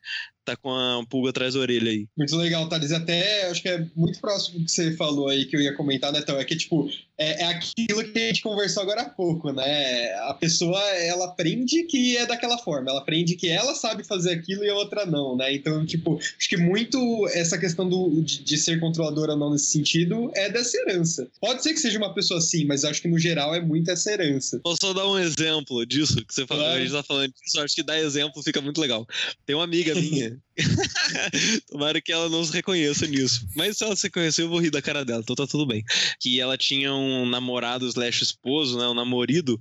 tá com a pulga atrás da orelha aí.
Muito legal, Thales. Até acho que é muito próximo do que você falou aí que eu ia comentar, né, então É que, tipo, é, é, aquilo que a gente conversou agora há pouco, né? A pessoa, ela aprende que é daquela forma, ela aprende que ela sabe fazer aquilo e a outra não, né? Então, tipo, acho que muito essa questão do, de, de ser controladora ou não nesse sentido é dessa herança. Pode ser que seja uma pessoa assim, mas acho que no geral é muito essa herança.
Vou só dar um exemplo disso que você falou, claro. a gente tá falando disso, acho que dar exemplo fica muito legal. Tem uma amiga minha <laughs> Tomara que ela não se reconheça nisso. Mas se ela se reconhecer, eu vou rir da cara dela, então tá tudo bem. Que ela tinha um namorado slash esposo, né? Um namorido,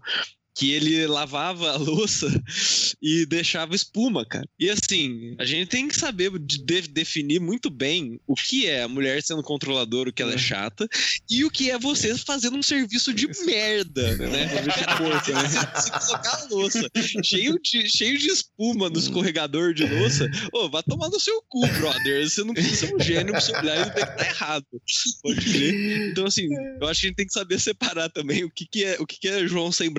que ele lavava a louça <laughs> e deixava espuma, cara. E assim, a gente tem que saber de definir muito bem o que é a mulher sendo controladora, o que ela é, é. chata, e o que é você fazendo um serviço de merda, né? Porco, né? <laughs> Se colocar a louça cheio de, cheio de espuma no escorregador de louça, ô, oh, vai tomar no seu cu, brother. Você não precisa ser um gênio pra você olhar e ver que tá errado. Pode crer. Então, assim, eu acho que a gente tem que saber separar também o que, que é o que, que é João sem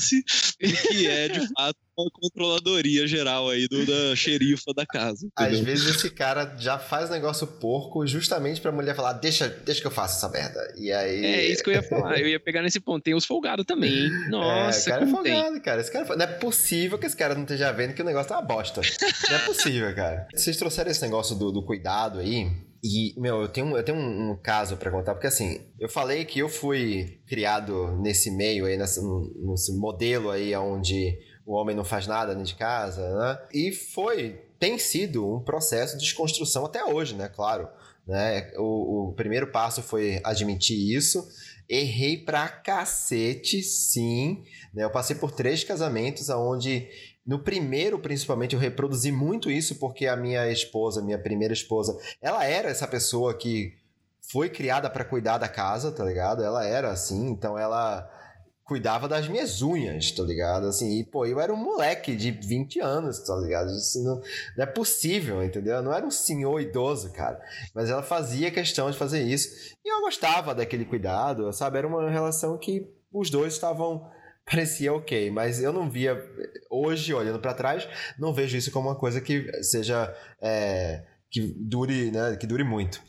bracice <laughs> que é de fato uma controladoria geral aí do, da xerifa da casa.
Entendeu? Às vezes esse cara já faz negócio porco justamente pra mulher falar, deixa, deixa que eu faça essa merda. E aí.
É isso que eu ia falar. Eu ia pegar nesse ponto. Tem os folgados também, hein? Nossa,
é, o cara é folgado, tem. cara. Esse cara. Não é possível que esse cara não esteja vendo que o negócio tá uma bosta. não é possível, cara. Vocês trouxeram esse negócio do, do cuidado aí. E, meu, eu tenho, eu tenho um, um caso para contar, porque assim, eu falei que eu fui criado nesse meio aí, nesse, nesse modelo aí onde o homem não faz nada dentro de casa, né? E foi, tem sido um processo de desconstrução até hoje, né? Claro. Né? O, o primeiro passo foi admitir isso. Errei pra cacete, sim. Né? Eu passei por três casamentos onde no primeiro, principalmente, eu reproduzi muito isso porque a minha esposa, minha primeira esposa, ela era essa pessoa que foi criada para cuidar da casa, tá ligado? Ela era assim, então ela cuidava das minhas unhas, tá ligado? Assim, e pô, eu era um moleque de 20 anos, tá ligado? Isso não, não é possível, entendeu? Eu não era um senhor idoso, cara. Mas ela fazia questão de fazer isso. E eu gostava daquele cuidado, sabe? Era uma relação que os dois estavam parecia ok, mas eu não via hoje olhando para trás, não vejo isso como uma coisa que seja é, que dure, né, que dure muito.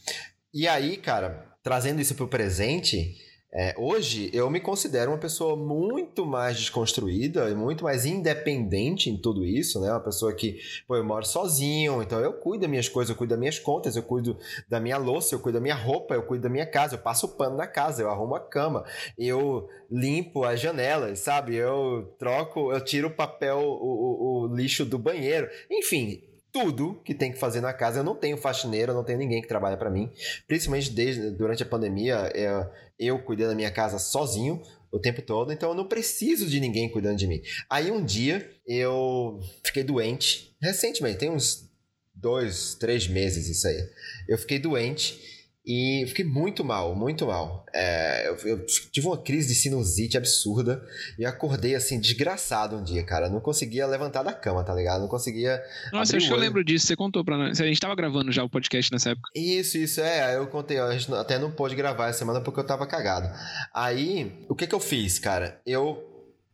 E aí, cara, trazendo isso pro presente, é, hoje eu me considero uma pessoa muito mais desconstruída e muito mais independente em tudo isso, né? Uma pessoa que, pô, eu moro sozinho, então eu cuido das minhas coisas, eu cuido das minhas contas, eu cuido da minha louça, eu cuido da minha roupa, eu cuido da minha casa, eu passo pano na casa, eu arrumo a cama, eu limpo as janelas, sabe? Eu troco, eu tiro o papel, o, o, o lixo do banheiro, enfim, tudo que tem que fazer na casa. Eu não tenho faxineiro, não tenho ninguém que trabalha para mim. Principalmente desde, durante a pandemia, eu, eu cuidei da minha casa sozinho o tempo todo, então eu não preciso de ninguém cuidando de mim. Aí um dia eu fiquei doente, recentemente, tem uns dois, três meses isso aí. Eu fiquei doente E fiquei muito mal, muito mal. É, eu, eu, tive uma crise de sinusite absurda e acordei assim, desgraçado um dia, cara. não conseguia levantar da cama, tá ligado? Não conseguia.
Nossa, acho que eu lembro disso, você contou pra nós. A gente tava gravando já o podcast nessa época.
Isso, isso, é. Eu contei, a gente até não pôde gravar essa semana porque eu tava cagado. Aí, o que que eu fiz, cara? Eu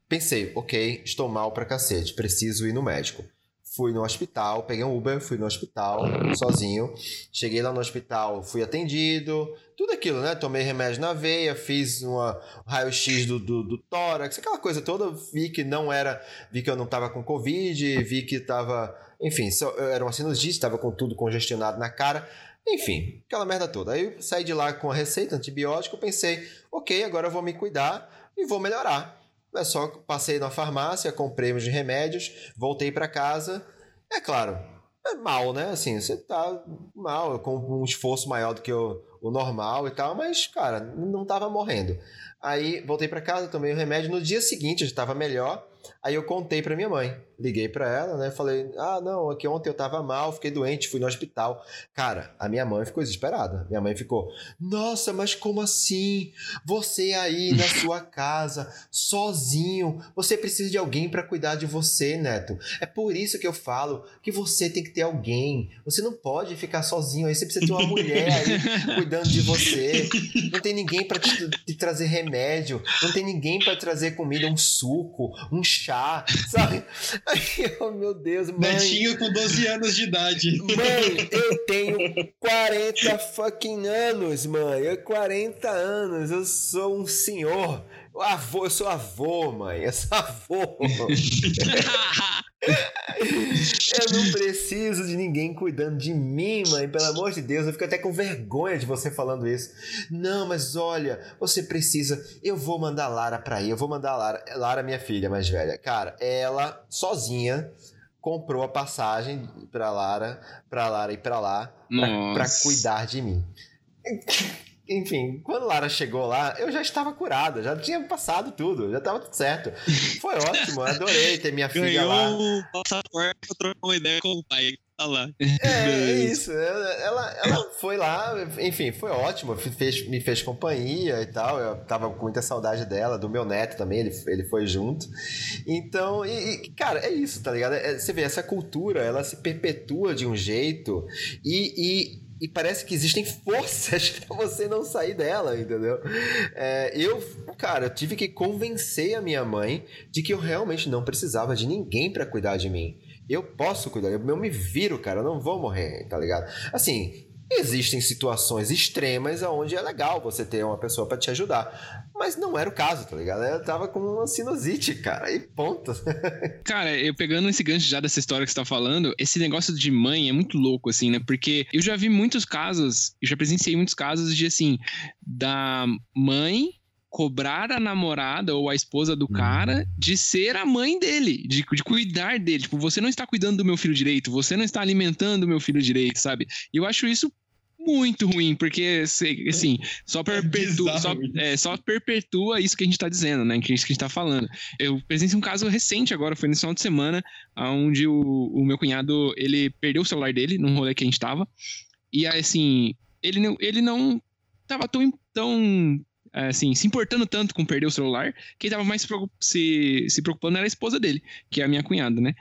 pensei, ok, estou mal pra cacete, preciso ir no médico fui no hospital, peguei um Uber, fui no hospital sozinho. Cheguei lá no hospital, fui atendido, tudo aquilo, né? Tomei remédio na veia, fiz uma raio-x do, do, do, tórax, aquela coisa toda. Vi que não era, vi que eu não tava com Covid, vi que tava, enfim, só, era uma sinusite, tava com tudo congestionado na cara. Enfim, aquela merda toda. Aí saí de lá com a receita antibiótico, pensei, ok, agora eu vou me cuidar e vou melhorar. É só passei na farmácia, comprei os remédios, voltei para casa. É claro, é mal, né? Assim, você tá mal, com um esforço maior do que o, o normal e tal, mas, cara, não tava morrendo. Aí voltei para casa, tomei o remédio. No dia seguinte eu já tava melhor. Aí eu contei para minha mãe. Liguei para ela, né? Falei: "Ah, não, aqui ontem eu tava mal, fiquei doente, fui no hospital". Cara, a minha mãe ficou desesperada. Minha mãe ficou: "Nossa, mas como assim? Você aí na <laughs> sua casa, sozinho, você precisa de alguém para cuidar de você, Neto. É por isso que eu falo que você tem que ter alguém. Você não pode ficar sozinho aí, você precisa ter uma mulher aí <laughs> cuidando de você. Não tem ninguém para te, te trazer remédio, não tem ninguém para trazer comida, um suco, um chá, sabe? Aí, oh, meu Deus, mãe.
Netinho com 12 anos de idade.
Mãe, eu tenho 40 fucking anos, mãe. Eu 40 anos, eu sou um senhor. Avô, eu sou avô, mãe. Eu sou avô. <laughs> eu não preciso de ninguém cuidando de mim, mãe. Pelo amor de Deus, eu fico até com vergonha de você falando isso. Não, mas olha, você precisa. Eu vou mandar Lara pra ir. Eu vou mandar Lara. Lara, minha filha mais velha. Cara, ela sozinha comprou a passagem pra Lara, pra Lara ir pra lá, pra, pra cuidar de mim enfim, quando Lara chegou lá, eu já estava curada, já tinha passado tudo, já estava tudo certo. Foi <laughs> ótimo, adorei ter minha filha
Ganhou
lá.
Ganhou o passaporte pra trocar uma ideia com o pai. Tá lá.
É, é <laughs> isso. Ela, ela foi lá, enfim, foi ótimo. Fez, me fez companhia e tal. Eu tava com muita saudade dela, do meu neto também, ele, ele foi junto. Então, e, e cara, é isso, tá ligado? É, você vê, essa cultura, ela se perpetua de um jeito e, e e parece que existem forças <laughs> para você não sair dela, entendeu? É, eu, cara, eu tive que convencer a minha mãe de que eu realmente não precisava de ninguém para cuidar de mim. Eu posso cuidar, eu, me viro, cara, eu não vou morrer, tá ligado? Assim, Existem situações extremas onde é legal você ter uma pessoa para te ajudar. Mas não era o caso, tá ligado? Eu tava com uma sinusite, cara, e ponto. <laughs>
cara, eu pegando esse gancho já dessa história que você tá falando, esse negócio de mãe é muito louco, assim, né? Porque eu já vi muitos casos, eu já presenciei muitos casos de, assim, da mãe cobrar a namorada ou a esposa do cara uhum. de ser a mãe dele, de, de cuidar dele. Tipo, você não está cuidando do meu filho direito, você não está alimentando o meu filho direito, sabe? E eu acho isso muito ruim, porque, assim, só é perpetua, é só, é, só, perpetua isso que a gente tá dizendo, né? Que é isso que a gente tá falando. Eu presenciei um caso recente agora, foi no final de semana, onde o, o meu cunhado, ele perdeu o celular dele num rolê que a gente tava, e assim, ele não, ele não tava tão, tão assim, se importando tanto com perder o celular, quem tava mais se, se preocupando era a esposa dele, que é a minha cunhada, né?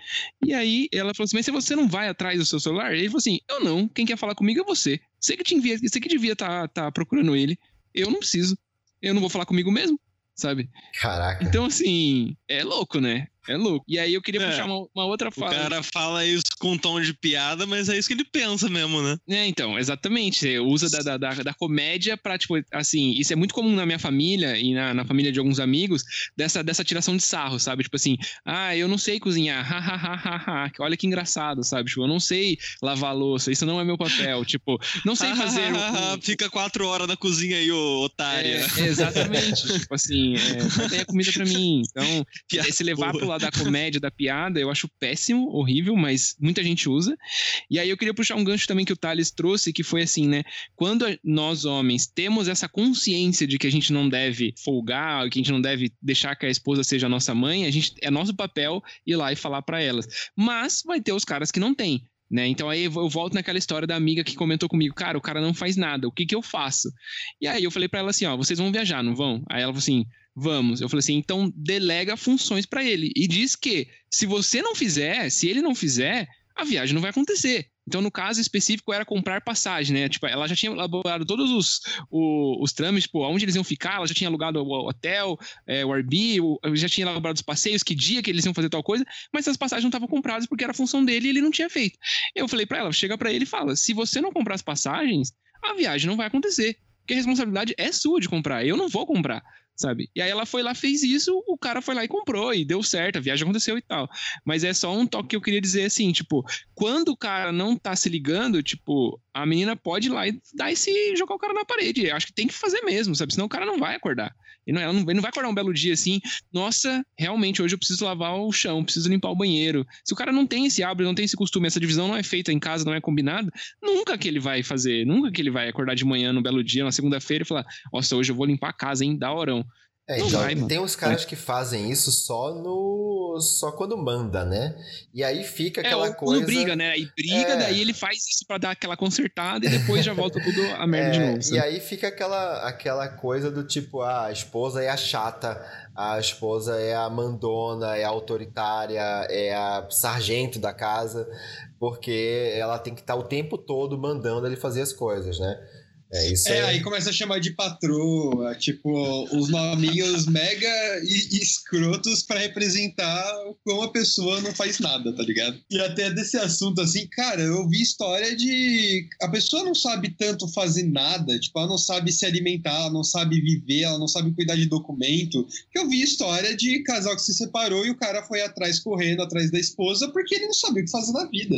E aí ela falou assim: Mas se você não vai atrás do seu celular? Ele falou assim: Eu não, quem quer falar comigo é você. Você que, te envia, você que devia estar tá, tá procurando ele. Eu não preciso. Eu não vou falar comigo mesmo, sabe?
Caraca.
Então, assim, é louco, né? É louco. E aí eu queria é, puxar uma, uma, outra fala.
O cara fala isso com tom de piada, mas é isso que ele pensa mesmo, né?
É, então, exatamente. Você usa da, da, da, comédia pra, tipo, assim, isso é muito comum na minha família e na, na família de alguns amigos, dessa, dessa tiração de sarro, sabe? Tipo assim, ah, eu não sei cozinhar, ha, olha que engraçado, sabe? Tipo, eu não sei lavar louça, isso não é meu papel. tipo, não sei fazer.
um... Fica quatro horas na cozinha aí, ô otária.
É, exatamente. tipo assim, é, tem a comida pra mim. Então, se levar pro lado da comédia, da piada, eu acho péssimo, horrível, mas muita gente usa. E aí eu queria puxar um gancho também que o Thales trouxe, que foi assim, né? Quando nós homens temos essa consciência de que a gente não deve folgar, que a gente não deve deixar que a esposa seja a nossa mãe, a gente é nosso papel ir lá e falar para elas. Mas vai ter os caras que não têm. Né? Então aí eu volto naquela história da amiga que comentou comigo, cara, o cara não faz nada, o que que eu faço? E aí eu falei para ela assim, ó, vocês vão viajar, não vão? Aí ela falou assim, vamos. Eu falei assim, então delega funções para ele e diz que se você não fizer, se ele não fizer, a viagem não vai acontecer. Então, no caso específico, era comprar passagem, né? Tipo, ela já tinha elaborado todos os, os, os trâmites, tipo, onde eles iam ficar, ela já tinha alugado o hotel, é, o Airbnb, já tinha elaborado os passeios, que dia que eles iam fazer tal coisa, mas as passagens não estavam compradas porque era função dele e ele não tinha feito. Eu falei para ela, chega para ele e fala, se você não comprar as passagens, a viagem não vai acontecer. Porque a responsabilidade é sua de comprar, eu não vou comprar sabe? E aí ela foi lá, fez isso, o cara foi lá e comprou, e deu certo, a viagem aconteceu e tal. Mas é só um toque que eu queria dizer assim, tipo, quando o cara não tá se ligando, tipo, a menina pode ir lá e dar esse jogar o cara na parede. Acho que tem que fazer mesmo, sabe? Senão o cara não vai acordar. E não, ela não, ele não vai acordar um belo dia assim, nossa, realmente hoje eu preciso lavar o chão, preciso limpar o banheiro. Se o cara não tem esse hábito, não tem esse costume, essa divisão não é feita em casa, não é combinada, nunca que ele vai fazer, nunca que ele vai acordar de manhã no belo dia, na segunda-feira e falar, nossa, hoje eu vou limpar a casa, hein, da horão.
É, então, vai, tem uns caras é. que fazem isso só no só quando manda, né? E aí fica é, aquela é, coisa. Quando
briga, né? Aí briga, é. daí ele faz isso para dar aquela consertada e depois já volta tudo a <laughs> merda de é, novo.
Sabe? E aí fica aquela, aquela coisa do tipo, ah, a esposa é a chata, a esposa é a mandona, é a autoritária, é a sargento da casa, porque ela tem que estar o tempo todo mandando ele fazer as coisas, né?
É, isso é, aí começa a chamar de patroa, tipo, os nominhos <laughs> mega escrotos para representar como a pessoa não faz nada, tá ligado? E até desse assunto, assim, cara, eu vi história de. A pessoa não sabe tanto fazer nada, tipo, ela não sabe se alimentar, ela não sabe viver, ela não sabe cuidar de documento. Que eu vi história de casal que se separou e o cara foi atrás, correndo atrás da esposa, porque ele não sabia o que fazer na vida.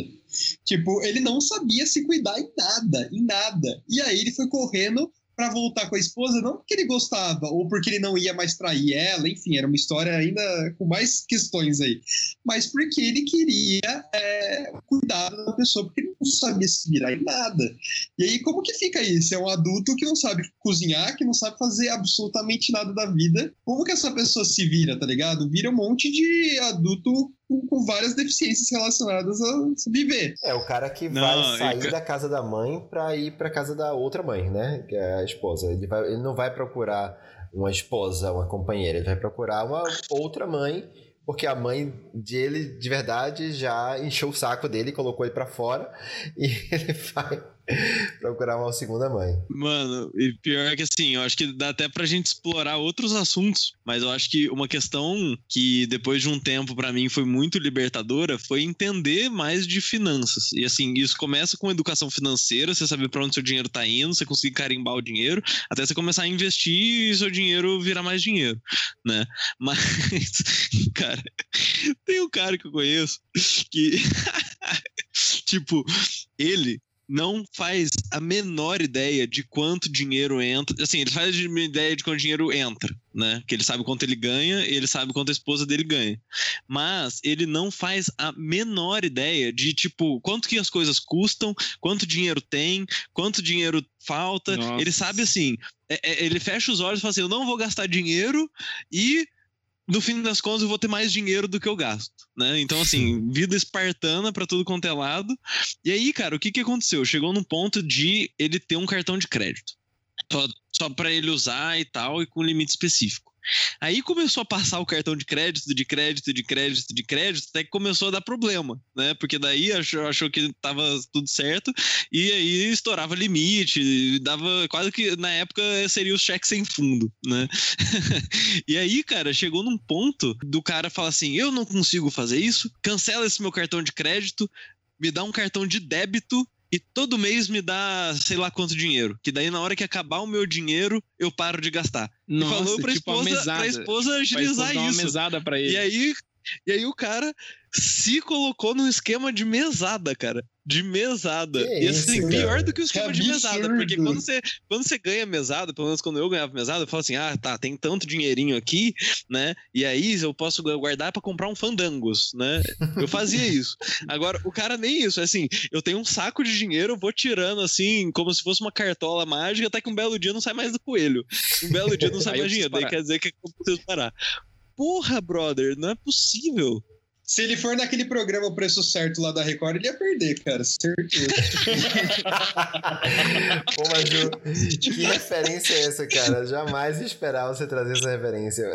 Tipo, ele não sabia se cuidar em nada, em nada. E aí ele foi correndo para voltar com a esposa, não porque ele gostava ou porque ele não ia mais trair ela, enfim, era uma história ainda com mais questões aí, mas porque ele queria é, cuidar da pessoa, porque ele não sabia se virar em nada. E aí, como que fica isso? É um adulto que não sabe cozinhar, que não sabe fazer absolutamente nada da vida. Como que essa pessoa se vira, tá ligado? Vira um monte de adulto com, com, várias deficiências relacionadas a viver.
É o cara que não, vai sair eu... da casa da mãe para ir para casa da outra mãe, né? Que é a esposa. Ele, vai, ele não vai procurar uma esposa, uma companheira, ele vai procurar uma outra mãe porque a mãe dele, de verdade, já encheu o saco dele, colocou ele para fora <laughs> e ele vai <laughs> procurar uma segunda mãe.
Mano, e pior é que assim, eu acho que dá até pra gente explorar outros assuntos, mas eu acho que uma questão que depois de um tempo para mim foi muito libertadora foi entender mais de finanças. E assim, isso começa com educação financeira, você saber para onde seu dinheiro tá indo, você conseguir carimbar o dinheiro, até você começar a investir e seu dinheiro virar mais dinheiro, né? <laughs> Mas, cara, tem um cara que eu conheço que <laughs> tipo, ele não faz a menor ideia de quanto dinheiro entra. Assim, ele faz a ideia de quanto dinheiro entra, né? Que ele sabe quanto ele ganha e ele sabe quanto a esposa dele ganha. Mas ele não faz a menor ideia de, tipo, quanto que as coisas custam, quanto dinheiro tem, quanto dinheiro falta. Nossa. Ele sabe, assim, é, é, ele fecha os olhos e fala assim: eu não vou gastar dinheiro e no fim das contas, eu vou ter mais dinheiro do que eu gasto, né? Então, assim, vida espartana para tudo quanto é lado. E aí, cara, o que que aconteceu? Chegou num ponto de ele ter um cartão de crédito. Só, só para ele usar e tal, e com limite específico. Aí começou a passar o cartão de crédito, de crédito, de crédito, de crédito, até que começou a dar problema, né? Porque daí achou, achou que tava tudo certo e aí estourava limite, dava quase que na época seria o cheque sem fundo, né? <laughs> e aí, cara, chegou num ponto do cara falar assim: eu não consigo fazer isso, cancela esse meu cartão de crédito, me dá um cartão de débito e todo mês me dá sei lá quanto dinheiro. Que daí, na hora que acabar o meu dinheiro, eu paro de gastar. Nossa, e falou pra, tipo esposa, pra esposa agilizar pra isso.
Uma mesada pra ele.
E aí, e aí o cara se colocou num esquema de mesada, cara de mesada. Que e assim, isso, pior do que o esquema de mesada. Porque quando você, quando você ganha mesada, pelo menos quando eu ganhava mesada, eu falo assim: ah, tá, tem tanto dinheirinho aqui, né? E aí eu posso guardar para comprar um fandangos, né? Eu fazia <laughs> isso. Agora, o cara nem isso. É assim, eu tenho um saco de dinheiro, eu vou tirando assim, como se fosse uma cartola mágica, até que um belo dia não sai mais do coelho. Um belo dia não <laughs> sai mais dinheiro. Daí quer dizer que eu preciso parar. Porra, brother, não é possível.
Se ele for naquele programa O Preço Certo lá da Record, ele ia perder, cara, certeza. <laughs>
Pô, mas o... que referência é essa, cara? Jamais esperava você trazer essa referência.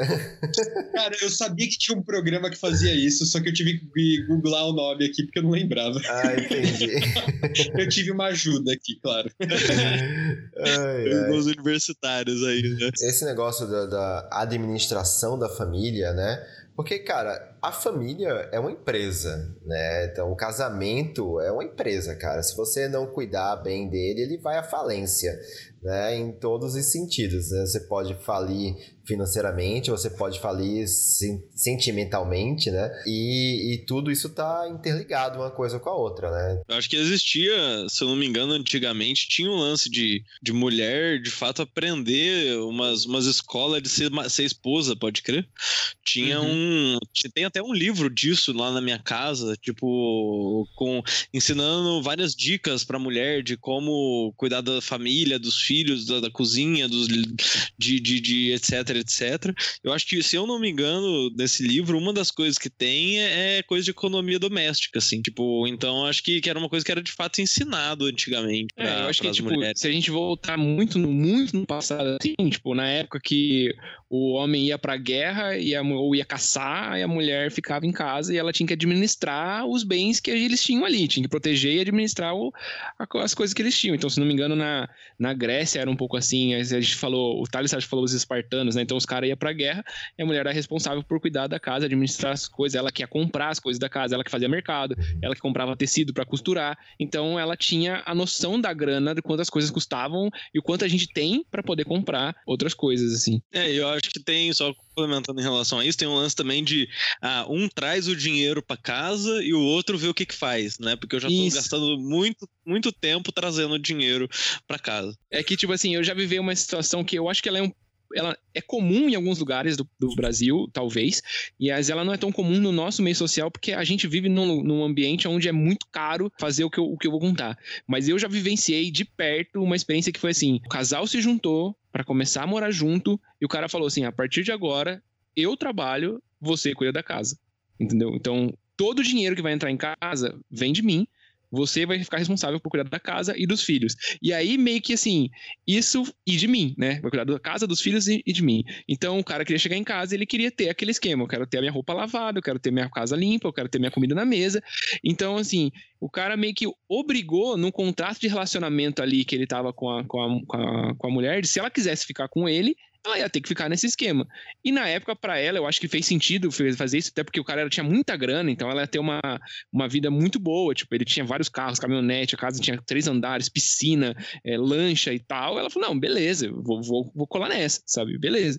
Cara, eu sabia que tinha um programa que fazia isso, só que eu tive que googlar o nome aqui porque eu não lembrava.
Ah, entendi. <laughs>
eu tive uma ajuda aqui, claro.
Ai, ai. Os universitários aí, né?
Esse negócio da, da administração da família, né? Porque, cara, a família é uma empresa, né? Então, o casamento é uma empresa, cara. Se você não cuidar bem dele, ele vai à falência, né? Em todos os sentidos. Né? Você pode falir financeiramente, você pode falir sentimentalmente, né? E, e tudo isso tá interligado uma coisa com a outra, né?
Eu acho que existia, se eu não me engano, antigamente, tinha um lance de, de mulher, de fato, aprender umas, umas escolas de ser, ser esposa, pode crer? Tinha uhum. um. Tem até um livro disso lá na minha casa, tipo, com ensinando várias dicas pra mulher de como cuidar da família, dos filhos, da, da cozinha, dos, de, de, de etc etc. Eu acho que, se eu não me engano, nesse livro, uma das coisas que tem é, é coisa de economia doméstica, assim, tipo, então acho que, que era uma coisa que era de fato ensinado antigamente. Pra,
é, eu acho que, tipo,
mulheres.
se a gente voltar muito no, muito no passado, assim, tipo, na época que o homem ia pra guerra ia, ou ia caçar, e a mulher ficava em casa e ela tinha que administrar os bens que eles tinham ali, tinha que proteger e administrar o, as coisas que eles tinham. Então, se não me engano, na, na Grécia era um pouco assim, a gente falou, o Thales falou os espartanos, né? Então os caras iam pra guerra e a mulher era responsável por cuidar da casa, administrar as coisas, ela que ia comprar as coisas da casa, ela que fazia mercado, ela que comprava tecido para costurar. Então ela tinha a noção da grana, de quantas coisas custavam e o quanto a gente tem para poder comprar outras coisas, assim.
É, eu acho que tem, só complementando em relação a isso, tem um lance também de ah, um traz o dinheiro para casa e o outro vê o que que faz, né? Porque eu já tô isso. gastando muito, muito tempo trazendo dinheiro para casa.
É que, tipo assim, eu já vivi uma situação que eu acho que ela é um ela é comum em alguns lugares do, do, Brasil, talvez, e mas ela não é tão comum no nosso meio social, porque a gente vive num, num ambiente onde é muito caro fazer o que, eu, o que eu vou contar. Mas eu já vivenciei de perto uma experiência que foi assim: o casal se juntou para começar a morar junto, e o cara falou assim: a partir de agora, eu trabalho, você cuida da casa. Entendeu? Então, todo o dinheiro que vai entrar em casa vem de mim você vai ficar responsável por cuidar da casa e dos filhos. E aí, meio que assim, isso e de mim, né? Vai cuidar da casa, dos filhos e, e de mim. Então, o cara queria chegar em casa ele queria ter aquele esquema. Eu quero ter a minha roupa lavada, eu quero ter minha casa limpa, eu quero ter minha comida na mesa. Então, assim, o cara meio que obrigou num contrato de relacionamento ali que ele tava com a, com a, com a, com a mulher, de se ela quisesse ficar com ele, ela ia ter que ficar nesse esquema. E na época, para ela, eu acho que fez sentido fazer isso, até porque o cara tinha muita grana, então ela ia ter uma, uma vida muito boa. Tipo, ele tinha vários carros, caminhonete, a casa tinha três andares, piscina, é, lancha e tal. Ela falou: não, beleza, vou, vou, vou colar nessa, sabe? Beleza.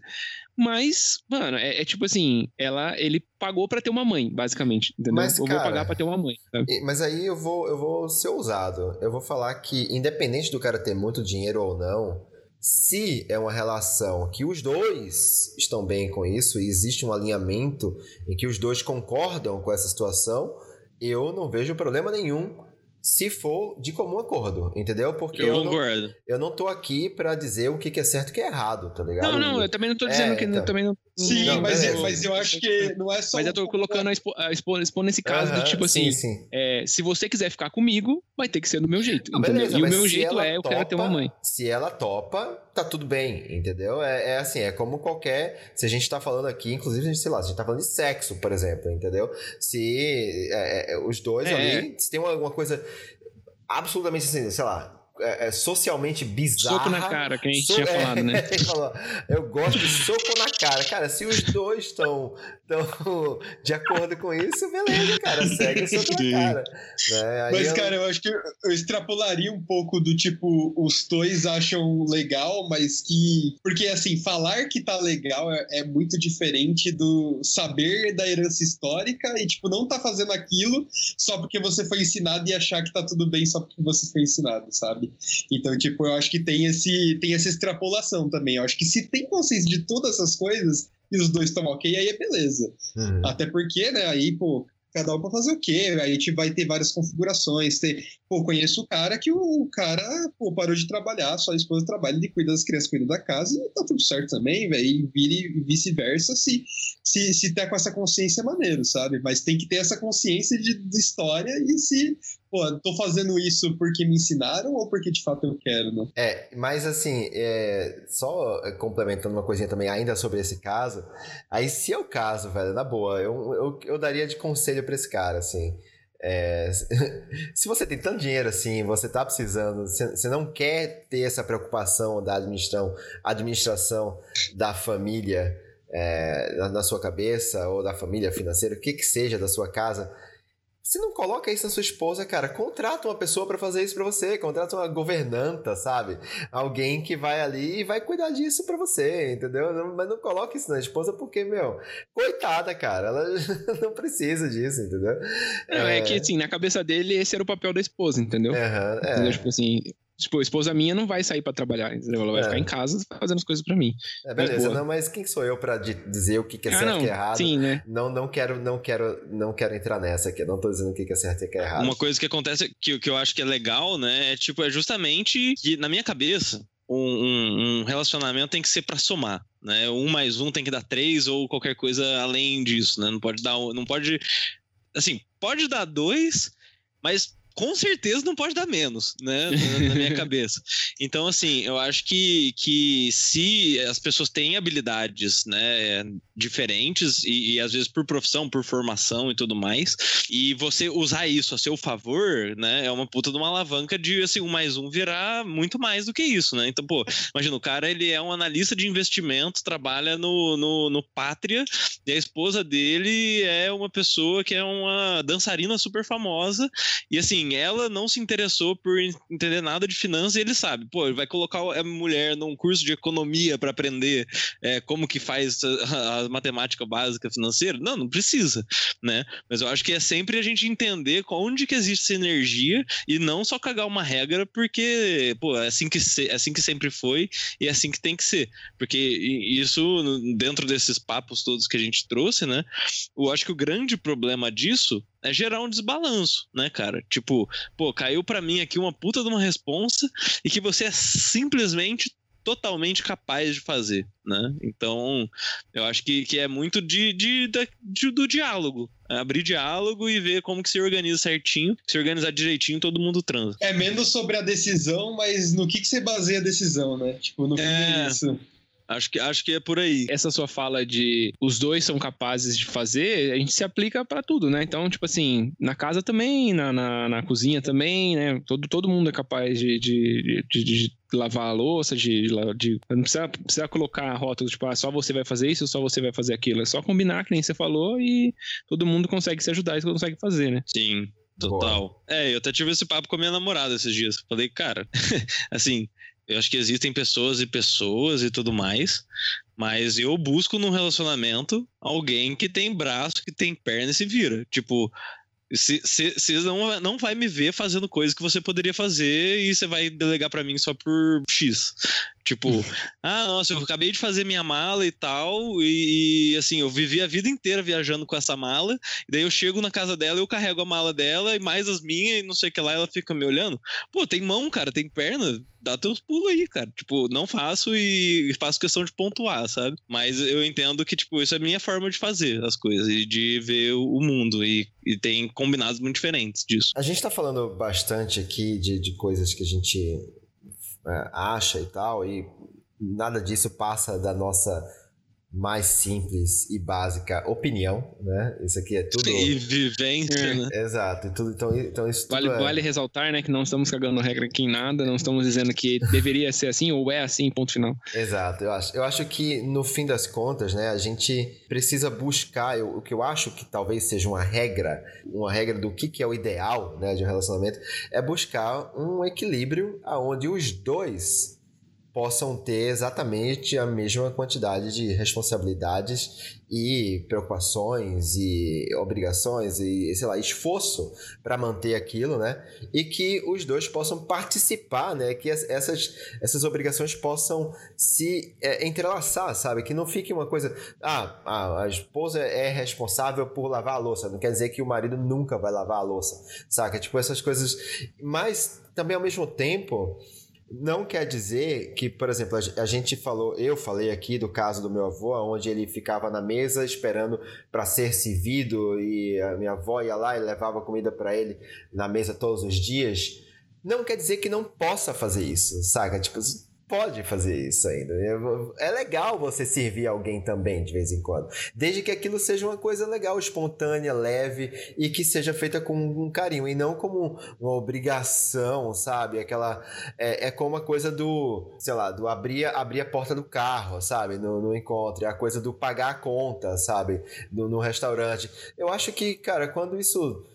Mas, mano, é, é, tipo assim, ela, ele pagou para ter uma mãe, basicamente, entendeu? Mas, eu cara, vou pagar para ter uma mãe. Sabe?
Mas aí eu vou, eu vou ser ousado. Eu vou falar que, independente do cara ter muito dinheiro ou não, se é uma relação que os dois estão bem com isso e existe um alinhamento em que os dois concordam com essa situação, eu não vejo problema nenhum se for de comum acordo, entendeu? Porque eu, eu não, eu não tô aqui para dizer o que é certo e o que é errado, tá ligado?
Não, não, eu também não tô dizendo é, que então... também não.
Sim, não, mas, eu, mas eu acho que não é só.
Mas eu tô colocando a expo, a expo, expondo esse caso uh -huh, do tipo assim: sim, sim. É, se você quiser ficar comigo, vai ter que ser do meu jeito. Não, beleza, e o meu jeito é
topa,
eu quero ter uma mãe.
Se ela topa, tá tudo bem, entendeu? É, é, assim, é como qualquer. Se a gente tá falando aqui, inclusive, sei lá, se a gente tá falando de sexo, por exemplo, entendeu? Se é, é os dois é. ali, se tem alguma coisa absolutamente assim, sei lá, é, é, socialmente bizarra.
Soco na cara, que a gente so tinha falado, né? <laughs>
falou, eu gosto de soco na cara. Cara, se os dois estão de acordo com isso, beleza, cara, segue o soco na cara. Né?
Mas, eu... cara, eu acho que eu extrapolaria um pouco do tipo, os dois acham legal, mas que. Porque, assim, falar que tá legal é, é muito diferente do saber da herança histórica e, tipo, não tá fazendo aquilo só porque você foi ensinado e achar que tá tudo bem só porque você foi ensinado, sabe? Sabe? Então, tipo, eu acho que tem, esse, tem essa extrapolação também. Eu acho que se tem consciência de todas essas coisas e os dois estão ok, aí é beleza. Uhum. Até porque, né, aí, pô, cada um pra fazer o quê? Aí a gente vai ter várias configurações. Ter, pô, conheço o cara que o, cara pô, parou de trabalhar, só a esposa trabalha, ele cuida das crianças, cuida da casa e tá tudo certo também, velho. E vire vice-versa se, se, se tá com essa consciência maneiro, sabe? Mas tem que ter essa consciência de, de história e se pô, tô fazendo isso porque me ensinaram ou porque de fato eu quero, né?
É, mas assim, é, só complementando uma coisinha também ainda sobre esse caso, aí se é o caso, velho, na boa, eu, eu, eu daria de conselho para esse cara, assim. É, <laughs> se você tem tanto dinheiro assim, você tá precisando, você não quer ter essa preocupação da administração, administração da família é, na, na sua cabeça, ou da família financeira, o que que seja da sua casa, você não coloca isso na sua esposa, cara. Contrata uma pessoa para fazer isso para você. Contrata uma governanta, sabe? Alguém que vai ali e vai cuidar disso para você, entendeu? Não, mas não coloque isso na esposa porque, meu, coitada, cara. Ela <laughs> não precisa disso, entendeu?
É, é, que, assim, na cabeça dele, esse era o papel da esposa, entendeu? Uhum, é. Entendeu? Tipo assim, Tipo, a esposa minha não vai sair para trabalhar, entendeu? Ela vai é. ficar em casa fazendo as coisas para mim.
É, beleza, mas, não, mas quem sou eu para dizer o que, é ah, certo e que é errado?
Sim, né?
Não, não quero, não quero, não quero entrar nessa aqui. Não tô dizendo o que é certo e o que é errado.
Uma coisa que acontece que, que eu acho que é legal, né? É tipo, é justamente que na minha cabeça um, um, um relacionamento tem que ser para somar, né? Um mais um tem que dar três ou qualquer coisa além disso, né? Não pode dar, não pode, assim, pode dar dois, mas com certeza não pode dar menos, né? Na, na minha <laughs> cabeça. Então, assim, eu acho que, que se as pessoas têm habilidades, né, diferentes, e, e, às vezes por profissão, por formação e tudo mais, e você usar isso a seu favor, né, é uma puta de uma alavanca de, assim, um mais um virar muito mais do que isso, né? Então, pô, imagina, o cara, ele é um analista de investimentos, trabalha no, no, no Pátria, e a esposa dele é uma pessoa que é uma dançarina super famosa, e assim, assim, ela não se interessou por entender nada de finanças e ele sabe, pô, ele vai colocar a mulher num curso de economia para aprender é, como que faz a, a, matemática básica financeira? Não, não precisa, né? Mas eu acho que é sempre a gente entender onde que existe essa energia e não só cagar uma regra porque, pô, é assim que, se, é assim que sempre foi e é assim que tem que ser. Porque isso, dentro desses papos todos que a gente trouxe, né? Eu acho que o grande problema disso é gerar um desbalanço, né, cara? Tipo, pô, caiu para mim aqui uma puta de uma responsa e que você é simplesmente totalmente capaz de fazer, né? Então, eu acho que, que é muito de, de, de, de do diálogo. É abrir diálogo e ver como que se organiza certinho. Se organizar direitinho, todo mundo transa.
É menos sobre a decisão, mas no que, que você baseia a decisão, né? Tipo, no fim é, é isso.
Acho que, acho que é por aí.
Essa sua fala de os dois são capazes de fazer, a gente se aplica para tudo, né? Então, tipo assim, na casa também, na, na, na, cozinha também, né? Todo, todo mundo é capaz de, de, de, de lavar a louça, de, de não precisa, precisa colocar a rótulo, tipo, ah, só você vai fazer isso, só você vai fazer aquilo. É só combinar, que nem você falou, e todo mundo consegue se ajudar e consegue fazer, né?
Sim. Total. Boa. É, eu até tive esse papo com a minha namorada esses dias. Falei, cara, <laughs> assim, eu acho que existem pessoas e pessoas e tudo mais, mas eu busco num relacionamento alguém que tem braço, que tem perna e se vira. Tipo, você não, não vai me ver fazendo coisas que você poderia fazer e você vai delegar para mim só por X. Tipo, ah, nossa, eu acabei de fazer minha mala e tal, e, e, assim, eu vivi a vida inteira viajando com essa mala, e daí eu chego na casa dela, eu carrego a mala dela, e mais as minhas, e não sei o que lá, ela fica me olhando. Pô, tem mão, cara, tem perna, dá teus pulos aí, cara. Tipo, não faço e faço questão de pontuar, sabe? Mas eu entendo que, tipo, isso é a minha forma de fazer as coisas, e de ver o mundo, e, e tem combinados muito diferentes disso.
A gente tá falando bastante aqui de, de coisas que a gente acha e tal, e nada disso passa da nossa mais simples e básica opinião, né? Isso aqui é tudo.
E vivência, é. né?
Exato. Tudo, então, então isso
vale,
é...
vale ressaltar, né, que não estamos cagando regra aqui em nada, não estamos dizendo que deveria ser assim ou é assim, ponto final.
Exato. Eu acho, eu acho que no fim das contas, né, a gente precisa buscar eu, o que eu acho que talvez seja uma regra, uma regra do que, que é o ideal, né, de um relacionamento, é buscar um equilíbrio aonde os dois possam ter exatamente a mesma quantidade de responsabilidades e preocupações e obrigações e, sei lá, esforço para manter aquilo, né? E que os dois possam participar, né? Que essas, essas obrigações possam se é, entrelaçar, sabe? Que não fique uma coisa, ah, a, esposa é responsável por lavar a louça, não quer dizer que o marido nunca vai lavar a louça, saca? Tipo, essas coisas, mas também ao mesmo tempo não quer dizer que, por exemplo, a gente falou, eu falei aqui do caso do meu avô, onde ele ficava na mesa esperando para ser servido e a minha avó ia lá e levava comida para ele na mesa todos os dias. Não quer dizer que não possa fazer isso, saca? Tipo, pode fazer isso ainda. É legal você servir alguém também de vez em quando, desde que aquilo seja uma coisa legal, espontânea, leve e que seja feita com um carinho e não como uma obrigação, sabe? Aquela é, é como a coisa do, sei lá, do abrir, abrir a porta do carro, sabe? No, no encontro, é a coisa do pagar a conta, sabe? No, no restaurante. Eu acho que, cara, quando isso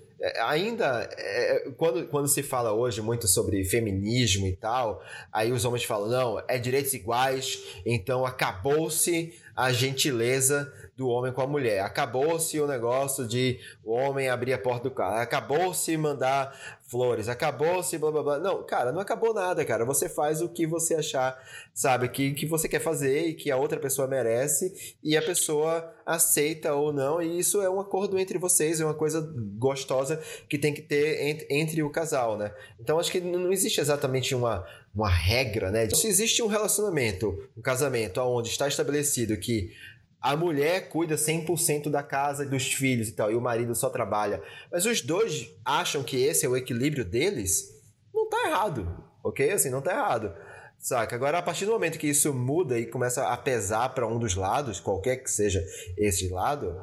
ainda é, quando, quando se fala hoje muito sobre feminismo e tal, aí os homens falam, não, é direitos iguais, então acabou-se a gentileza do homem com a mulher. Acabou-se o negócio de o homem abrir a porta do carro. Acabou-se mandar flores. Acabou-se blá blá blá. Não, cara, não acabou nada, cara. Você faz o que você achar, sabe, que, que você quer fazer e que a outra pessoa merece e a pessoa aceita ou não. E isso é um acordo entre vocês, é uma coisa gostosa que tem que ter entre, entre o casal, né? Então acho que não existe exatamente uma, uma regra, né? Se existe um relacionamento, um casamento, onde está estabelecido que a mulher cuida 100% da casa e dos filhos e tal, e o marido só trabalha. Mas os dois acham que esse é o equilíbrio deles, não tá errado, ok? Assim, não tá errado. Saca? Agora, a partir do momento que isso muda e começa a pesar para um dos lados, qualquer que seja esse lado,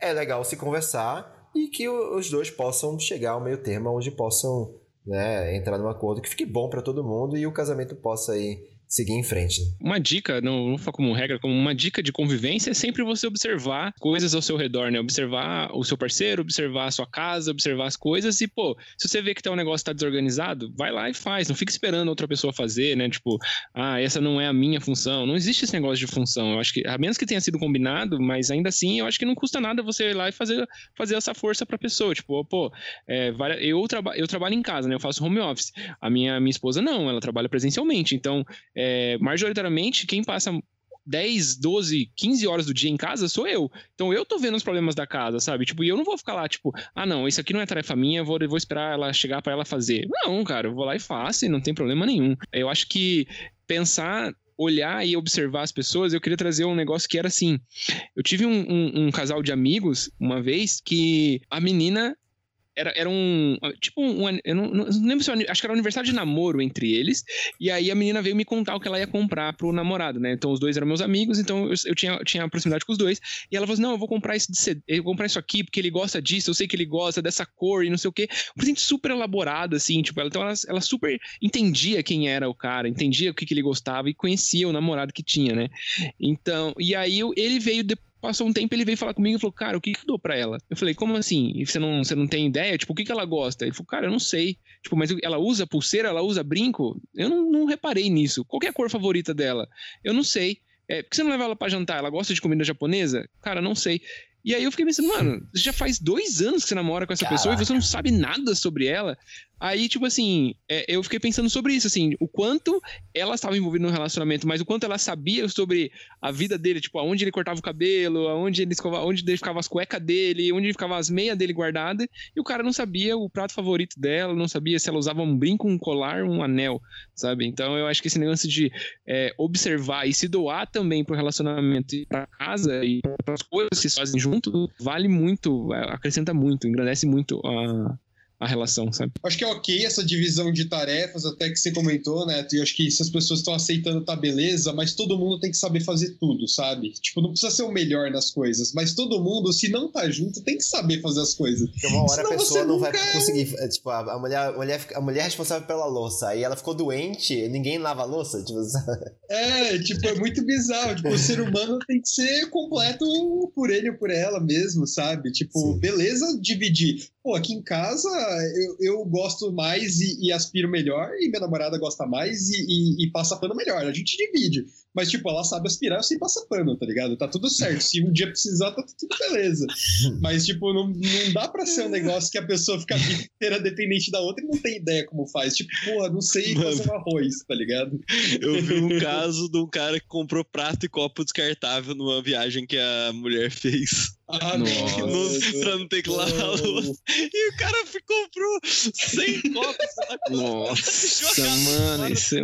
é legal se conversar e que os dois possam chegar ao meio termo onde possam né, entrar num acordo que fique bom para todo mundo e o casamento possa ir seguir em frente.
Uma dica, não falar como regra, como uma dica de convivência é sempre você observar coisas ao seu redor, né? Observar o seu parceiro, observar a sua casa, observar as coisas e, pô, se você vê que tá um negócio tá desorganizado, vai lá e faz. Não fica esperando outra pessoa fazer, né? Tipo, ah, essa não é a minha função. Não existe esse negócio de função. Eu acho que, a menos que tenha sido combinado, mas ainda assim, eu acho que não custa nada você ir lá e fazer, fazer essa força pra pessoa. Tipo, pô, é, eu, traba eu trabalho em casa, né? Eu faço home office. A minha, minha esposa não, ela trabalha presencialmente. Então, é, majoritariamente, quem passa 10, 12, 15 horas do dia em casa sou eu. Então eu tô vendo os problemas da casa, sabe? Tipo, e eu não vou ficar lá, tipo, ah, não, isso aqui não é tarefa minha, vou, vou esperar ela chegar para ela fazer. Não, cara, eu vou lá e faço e não tem problema nenhum. Eu acho que pensar olhar e observar as pessoas, eu queria trazer um negócio que era assim. Eu tive um, um, um, casal de amigos uma vez que a menina era, era um. Tipo, um, eu não, não, lembro se acho que era um aniversário de namoro entre eles. E aí a menina veio me contar o que ela ia comprar pro namorado, né? Então os dois eram meus amigos, então eu, eu tinha, tinha proximidade com os dois. E ela falou assim: não, eu vou comprar esse eu vou comprar isso aqui, porque ele gosta disso, eu sei que ele gosta dessa cor e não sei o quê. Um presente super elaborado, assim, tipo, ela, então ela, ela super entendia quem era o cara, entendia o que, que ele gostava e conhecia o namorado que tinha, né? Então, e aí ele veio depois Passou um tempo, ele veio falar comigo e falou, cara, o que, que eu dou pra ela? Eu falei, como assim? E você não, você não tem ideia? Tipo, o que, que ela gosta? Ele falou, cara, eu não sei. Tipo, mas ela usa pulseira, ela usa brinco? Eu não, não reparei nisso. Qual é a cor favorita dela? Eu não sei. É, por que você não leva ela pra jantar? Ela gosta de comida japonesa? Cara, não sei. E aí eu fiquei pensando, mano, já faz dois anos que você namora com essa Caraca. pessoa e você não sabe nada sobre ela. Aí, tipo assim, é, eu fiquei pensando sobre isso, assim, o quanto ela estava envolvida no relacionamento, mas o quanto ela sabia sobre a vida dele, tipo, aonde ele cortava o cabelo, aonde ele escova, onde ele ficava as cuecas dele, onde ficava as meias dele guardadas, e o cara não sabia o prato favorito dela, não sabia se ela usava um brinco, um colar, um anel, sabe? Então eu acho que esse negócio de é, observar e se doar também pro relacionamento e pra casa e as coisas que se fazem junto, vale muito, acrescenta muito, engrandece muito a, a relação, sabe?
Acho que é ok essa divisão de tarefas, até que você comentou, né? E acho que se as pessoas estão aceitando, tá beleza, mas todo mundo tem que saber fazer tudo, sabe? Tipo, não precisa ser o melhor nas coisas, mas todo mundo, se não tá junto, tem que saber fazer as coisas.
Porque uma hora Senão a pessoa não vai é conseguir. É, tipo, a mulher, a, mulher, a mulher é responsável pela louça, aí ela ficou doente, ninguém lava a louça, tipo. <laughs>
É, tipo, é muito bizarro. Tipo, o ser humano tem que ser completo por ele ou por ela mesmo, sabe? Tipo, Sim. beleza dividir. Pô, aqui em casa eu, eu gosto mais e, e, aspiro melhor, e minha namorada gosta mais e, e, e, passa pano melhor. A gente divide. Mas, tipo, ela sabe aspirar, eu sei passar pano, tá ligado? Tá tudo certo. Se um dia precisar, tá tudo beleza. <laughs> Mas, tipo, não, não dá pra ser um negócio que a pessoa fica inteira dependente da outra e não tem ideia como faz. Tipo, porra, não sei Mano, fazer um arroz, tá ligado?
Eu vi um caso de um cara que comprou prato e copo descartável numa viagem que a mulher fez.
Ah, Nossa.
No, pra não ter que lavar a louça. E o cara comprou 100 copos.
Nossa, mano, isso é...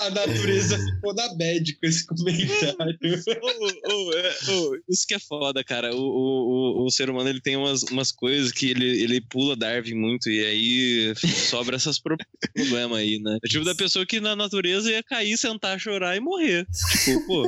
A natureza ficou na bad com esse comentário.
oh, oh, é, oh, isso que é foda, cara. O, o, o, o, ser humano ele tem umas, umas coisas que ele, ele pula Darwin muito e aí sobra esses pro problemas aí, né? É tipo da pessoa que na natureza ia cair, sentar, chorar e morrer. Tipo, pô.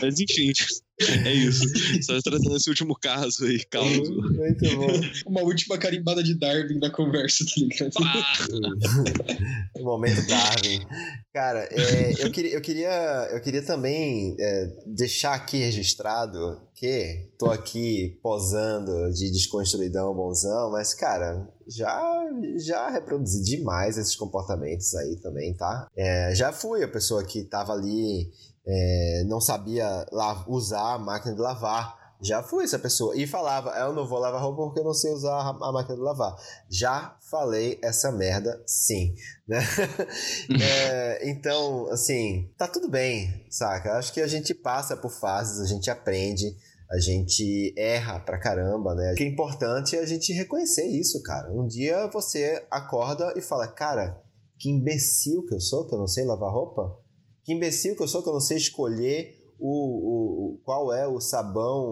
Mas enfim. É isso. Só tratando esse último caso aí, caos.
Muito bom. Uma última carimbada de Darwin na conversa, tá ligado?
Ah! <laughs> momento Darwin. Cara, é, eu, queria, eu, queria, eu queria também é, deixar aqui registrado que tô aqui posando de desconstruidão bonzão, mas, cara, já, já reproduzi demais esses comportamentos aí também, tá? É, já fui a pessoa que tava ali é, não sabia usar a máquina de lavar. Já fui essa pessoa. E falava, eu não vou lavar roupa porque eu não sei usar a máquina de lavar. Já falei essa merda, sim. Né? <laughs> é, então, assim, tá tudo bem, saca? Acho que a gente passa por fases, a gente aprende, a gente erra pra caramba, né? O que é importante é a gente reconhecer isso, cara. Um dia você acorda e fala, cara, que imbecil que eu sou, que eu não sei lavar roupa que imbecil que eu sou que eu não sei escolher o, o, qual é o sabão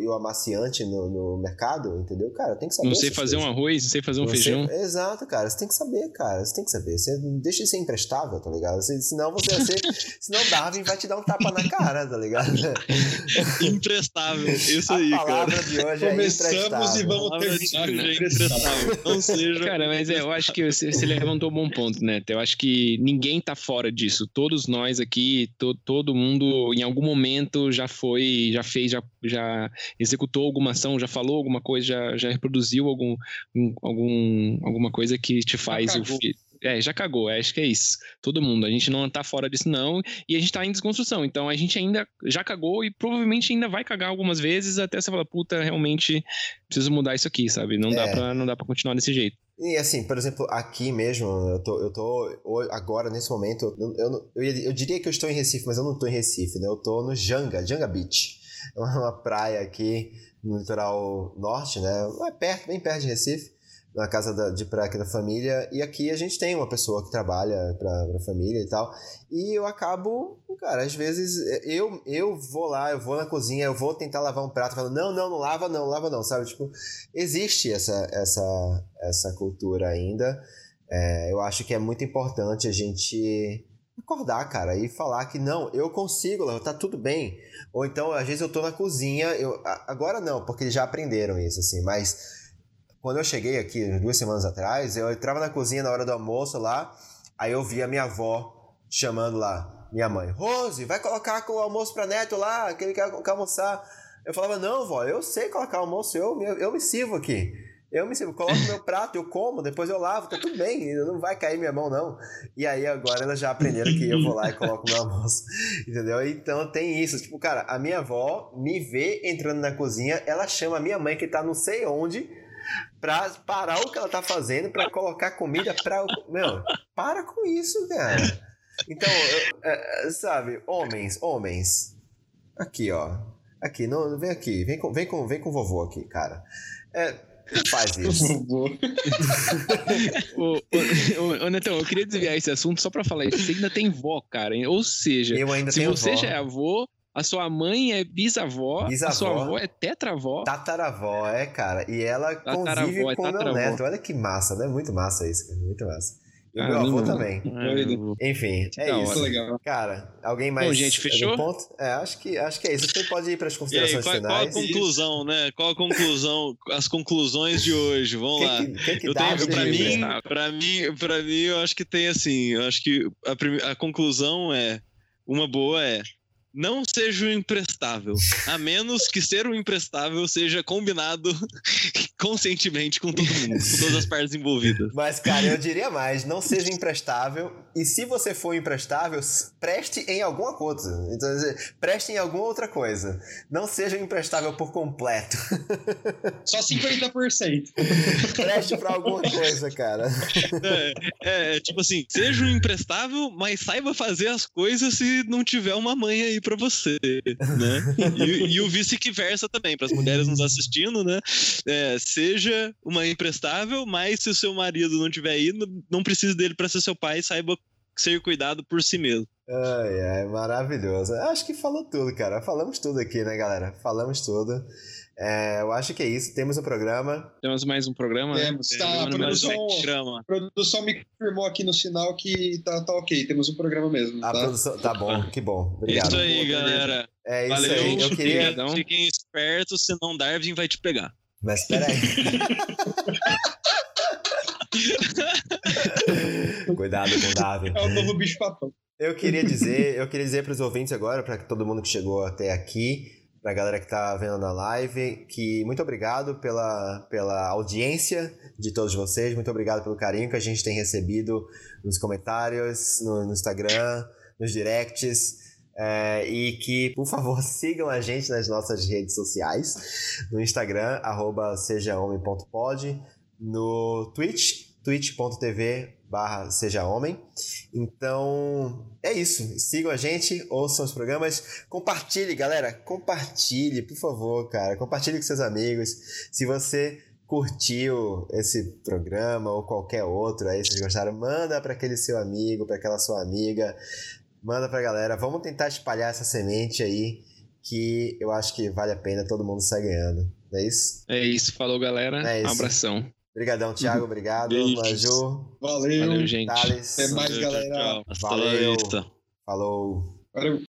e o, o, amaciante no, no, mercado, entendeu? Cara, tem que saber.
Não sei fazer coisas. um arroz, não sei fazer um feijão.
Exato, cara. Você tem que saber, cara. Você tem que saber. Você deixa de ser imprestável, tá ligado? Você, senão você vai ser. <laughs> senão Darwin vai te dar um tapa na cara, tá ligado?
imprestável. Isso
A
aí,
cara. A palavra de hoje é
Começamos e vamos terminar.
É imprestável. Não seja.
Cara, mas é, eu acho que você, você levantou um bom ponto, né? Eu acho que ninguém tá fora disso. Todos nós aqui, to, todo mundo, em algum momento já foi, já fez, já, já executou alguma ação, já falou alguma coisa, já, já reproduziu algum, algum, alguma coisa que te faz o filho. É, já cagou, acho que é isso. Todo mundo. A gente não tá fora disso, não. E a gente tá em desconstrução. Então a gente ainda já cagou e provavelmente ainda vai cagar algumas vezes até você falar, puta, realmente preciso mudar isso aqui, sabe? Não, é. dá, pra, não dá pra continuar desse jeito.
E assim, por exemplo, aqui mesmo, eu tô, eu tô agora, nesse momento, eu, eu, eu, eu diria que eu estou em Recife, mas eu não tô em Recife, né? Eu tô no Janga, Janga Beach. É uma praia aqui no litoral norte, né? É perto, bem perto de Recife na casa da, de praia da família. E aqui a gente tem uma pessoa que trabalha pra, pra família e tal. E eu acabo, cara, às vezes eu, eu vou lá, eu vou na cozinha, eu vou tentar lavar um prato, falando, não, não, não lava não, lava não, sabe? Tipo, existe essa, essa, essa cultura ainda. É, eu acho que é muito importante a gente acordar, cara, e falar que não, eu consigo, tá tudo bem. Ou então, às vezes eu tô na cozinha, eu agora não, porque já aprenderam isso assim, mas quando eu cheguei aqui duas semanas atrás, eu entrava na cozinha na hora do almoço lá, aí eu via minha avó chamando lá, minha mãe, Rose, vai colocar o almoço pra neto lá, que ele quer, almoçar. Eu falava, não, vó, eu sei colocar almoço, eu, eu, eu me sirvo aqui. Eu me sirvo, coloco meu prato, eu como, depois eu lavo, tá tudo bem, não vai cair minha mão, não. E aí agora elas já aprenderam que eu vou lá e coloco meu almoço, <laughs> entendeu? Então tem isso, tipo, cara, a minha avó me vê entrando na cozinha, ela chama a minha mãe que tá não sei onde, pra parar o que ela tá fazendo para colocar comida pra. Meu, para com isso, cara. Então, eu, é, é, sabe, homens, homens. Aqui, ó. Aqui, não, vem aqui, vem com, vem com, vem com o vovô aqui, cara. É, faz <laughs> isso. <laughs>
ô, ô, ô, Netão, eu queria desviar esse assunto só pra falar isso. Você ainda tem vó, cara. Ou seja, se você vó. já é avô, a sua mãe é bisavó, bisavó, a sua avó é tetravó.
Tataravó, é, cara. E ela tataravó, convive é com meu neto. Olha que massa, né? Muito massa isso, cara. Muito massa. E o meu avô também. É, Enfim, é não, isso. Legal. Cara, alguém mais. Bom,
gente, fechou?
Ponto? É, acho que, acho que é isso. Você pode ir para as considerações
aí, qual,
finais.
Qual a conclusão, né? Qual a conclusão, as conclusões de hoje? Vamos que lá. Que, que, que eu tenho, para mim, para mim, para mim, eu acho que tem assim, eu acho que a, a conclusão é uma boa é não seja um imprestável. A menos que ser um imprestável seja combinado <laughs> conscientemente com todo mundo, com todas as partes envolvidas.
Mas, cara, eu diria mais: não seja imprestável. E se você for imprestável, preste em alguma coisa. Então, preste em alguma outra coisa. Não seja imprestável por completo. <laughs>
Só 50%.
preste pra alguma coisa, cara.
É, é, tipo assim, seja um imprestável, mas saiba fazer as coisas se não tiver uma mãe aí pra você, né? E, e o vice-versa também, para as mulheres nos assistindo, né? É, seja uma imprestável, mas se o seu marido não tiver aí, não precisa dele para ser seu pai, saiba ser cuidado por si mesmo.
Ai, ai, maravilhoso. Acho que falou tudo, cara. Falamos tudo aqui, né, galera? Falamos tudo. É, eu acho que é isso. Temos um programa.
Temos mais um programa?
Né? Temos. Tá, a produção, a produção me confirmou aqui no sinal que tá, tá ok. Temos um programa mesmo. Tá?
A produção, tá bom, que bom. Obrigado.
Isso aí, galera.
É isso Valeu, aí. Eu queria...
Fiquem espertos, senão Darwin vai te pegar.
Mas peraí. <laughs> <laughs> Cuidado com o Darwin.
É o novo bicho papão.
Eu queria dizer, eu queria dizer para os ouvintes agora, para todo mundo que chegou até aqui, para a galera que está vendo na live, que muito obrigado pela, pela audiência de todos vocês, muito obrigado pelo carinho que a gente tem recebido nos comentários, no, no Instagram, nos directs. É, e que, por favor, <laughs> sigam a gente nas nossas redes sociais, no Instagram, arroba sejahomem.pod, no Twitch, twitch.tv barra Seja Homem. Então, é isso. Sigam a gente, ouçam os programas, compartilhe, galera, compartilhe, por favor, cara, compartilhe com seus amigos. Se você curtiu esse programa ou qualquer outro aí, vocês gostaram, manda para aquele seu amigo, para aquela sua amiga. Manda pra galera. Vamos tentar espalhar essa semente aí que eu acho que vale a pena, todo mundo sai ganhando. Não é isso?
É isso. Falou, galera. É isso. Um abração.
Obrigadão, Thiago. Obrigado. Maju.
Valeu.
Valeu, gente.
Thales. Até mais, galera.
Tchau.
Valeu. Falou.
Valeu.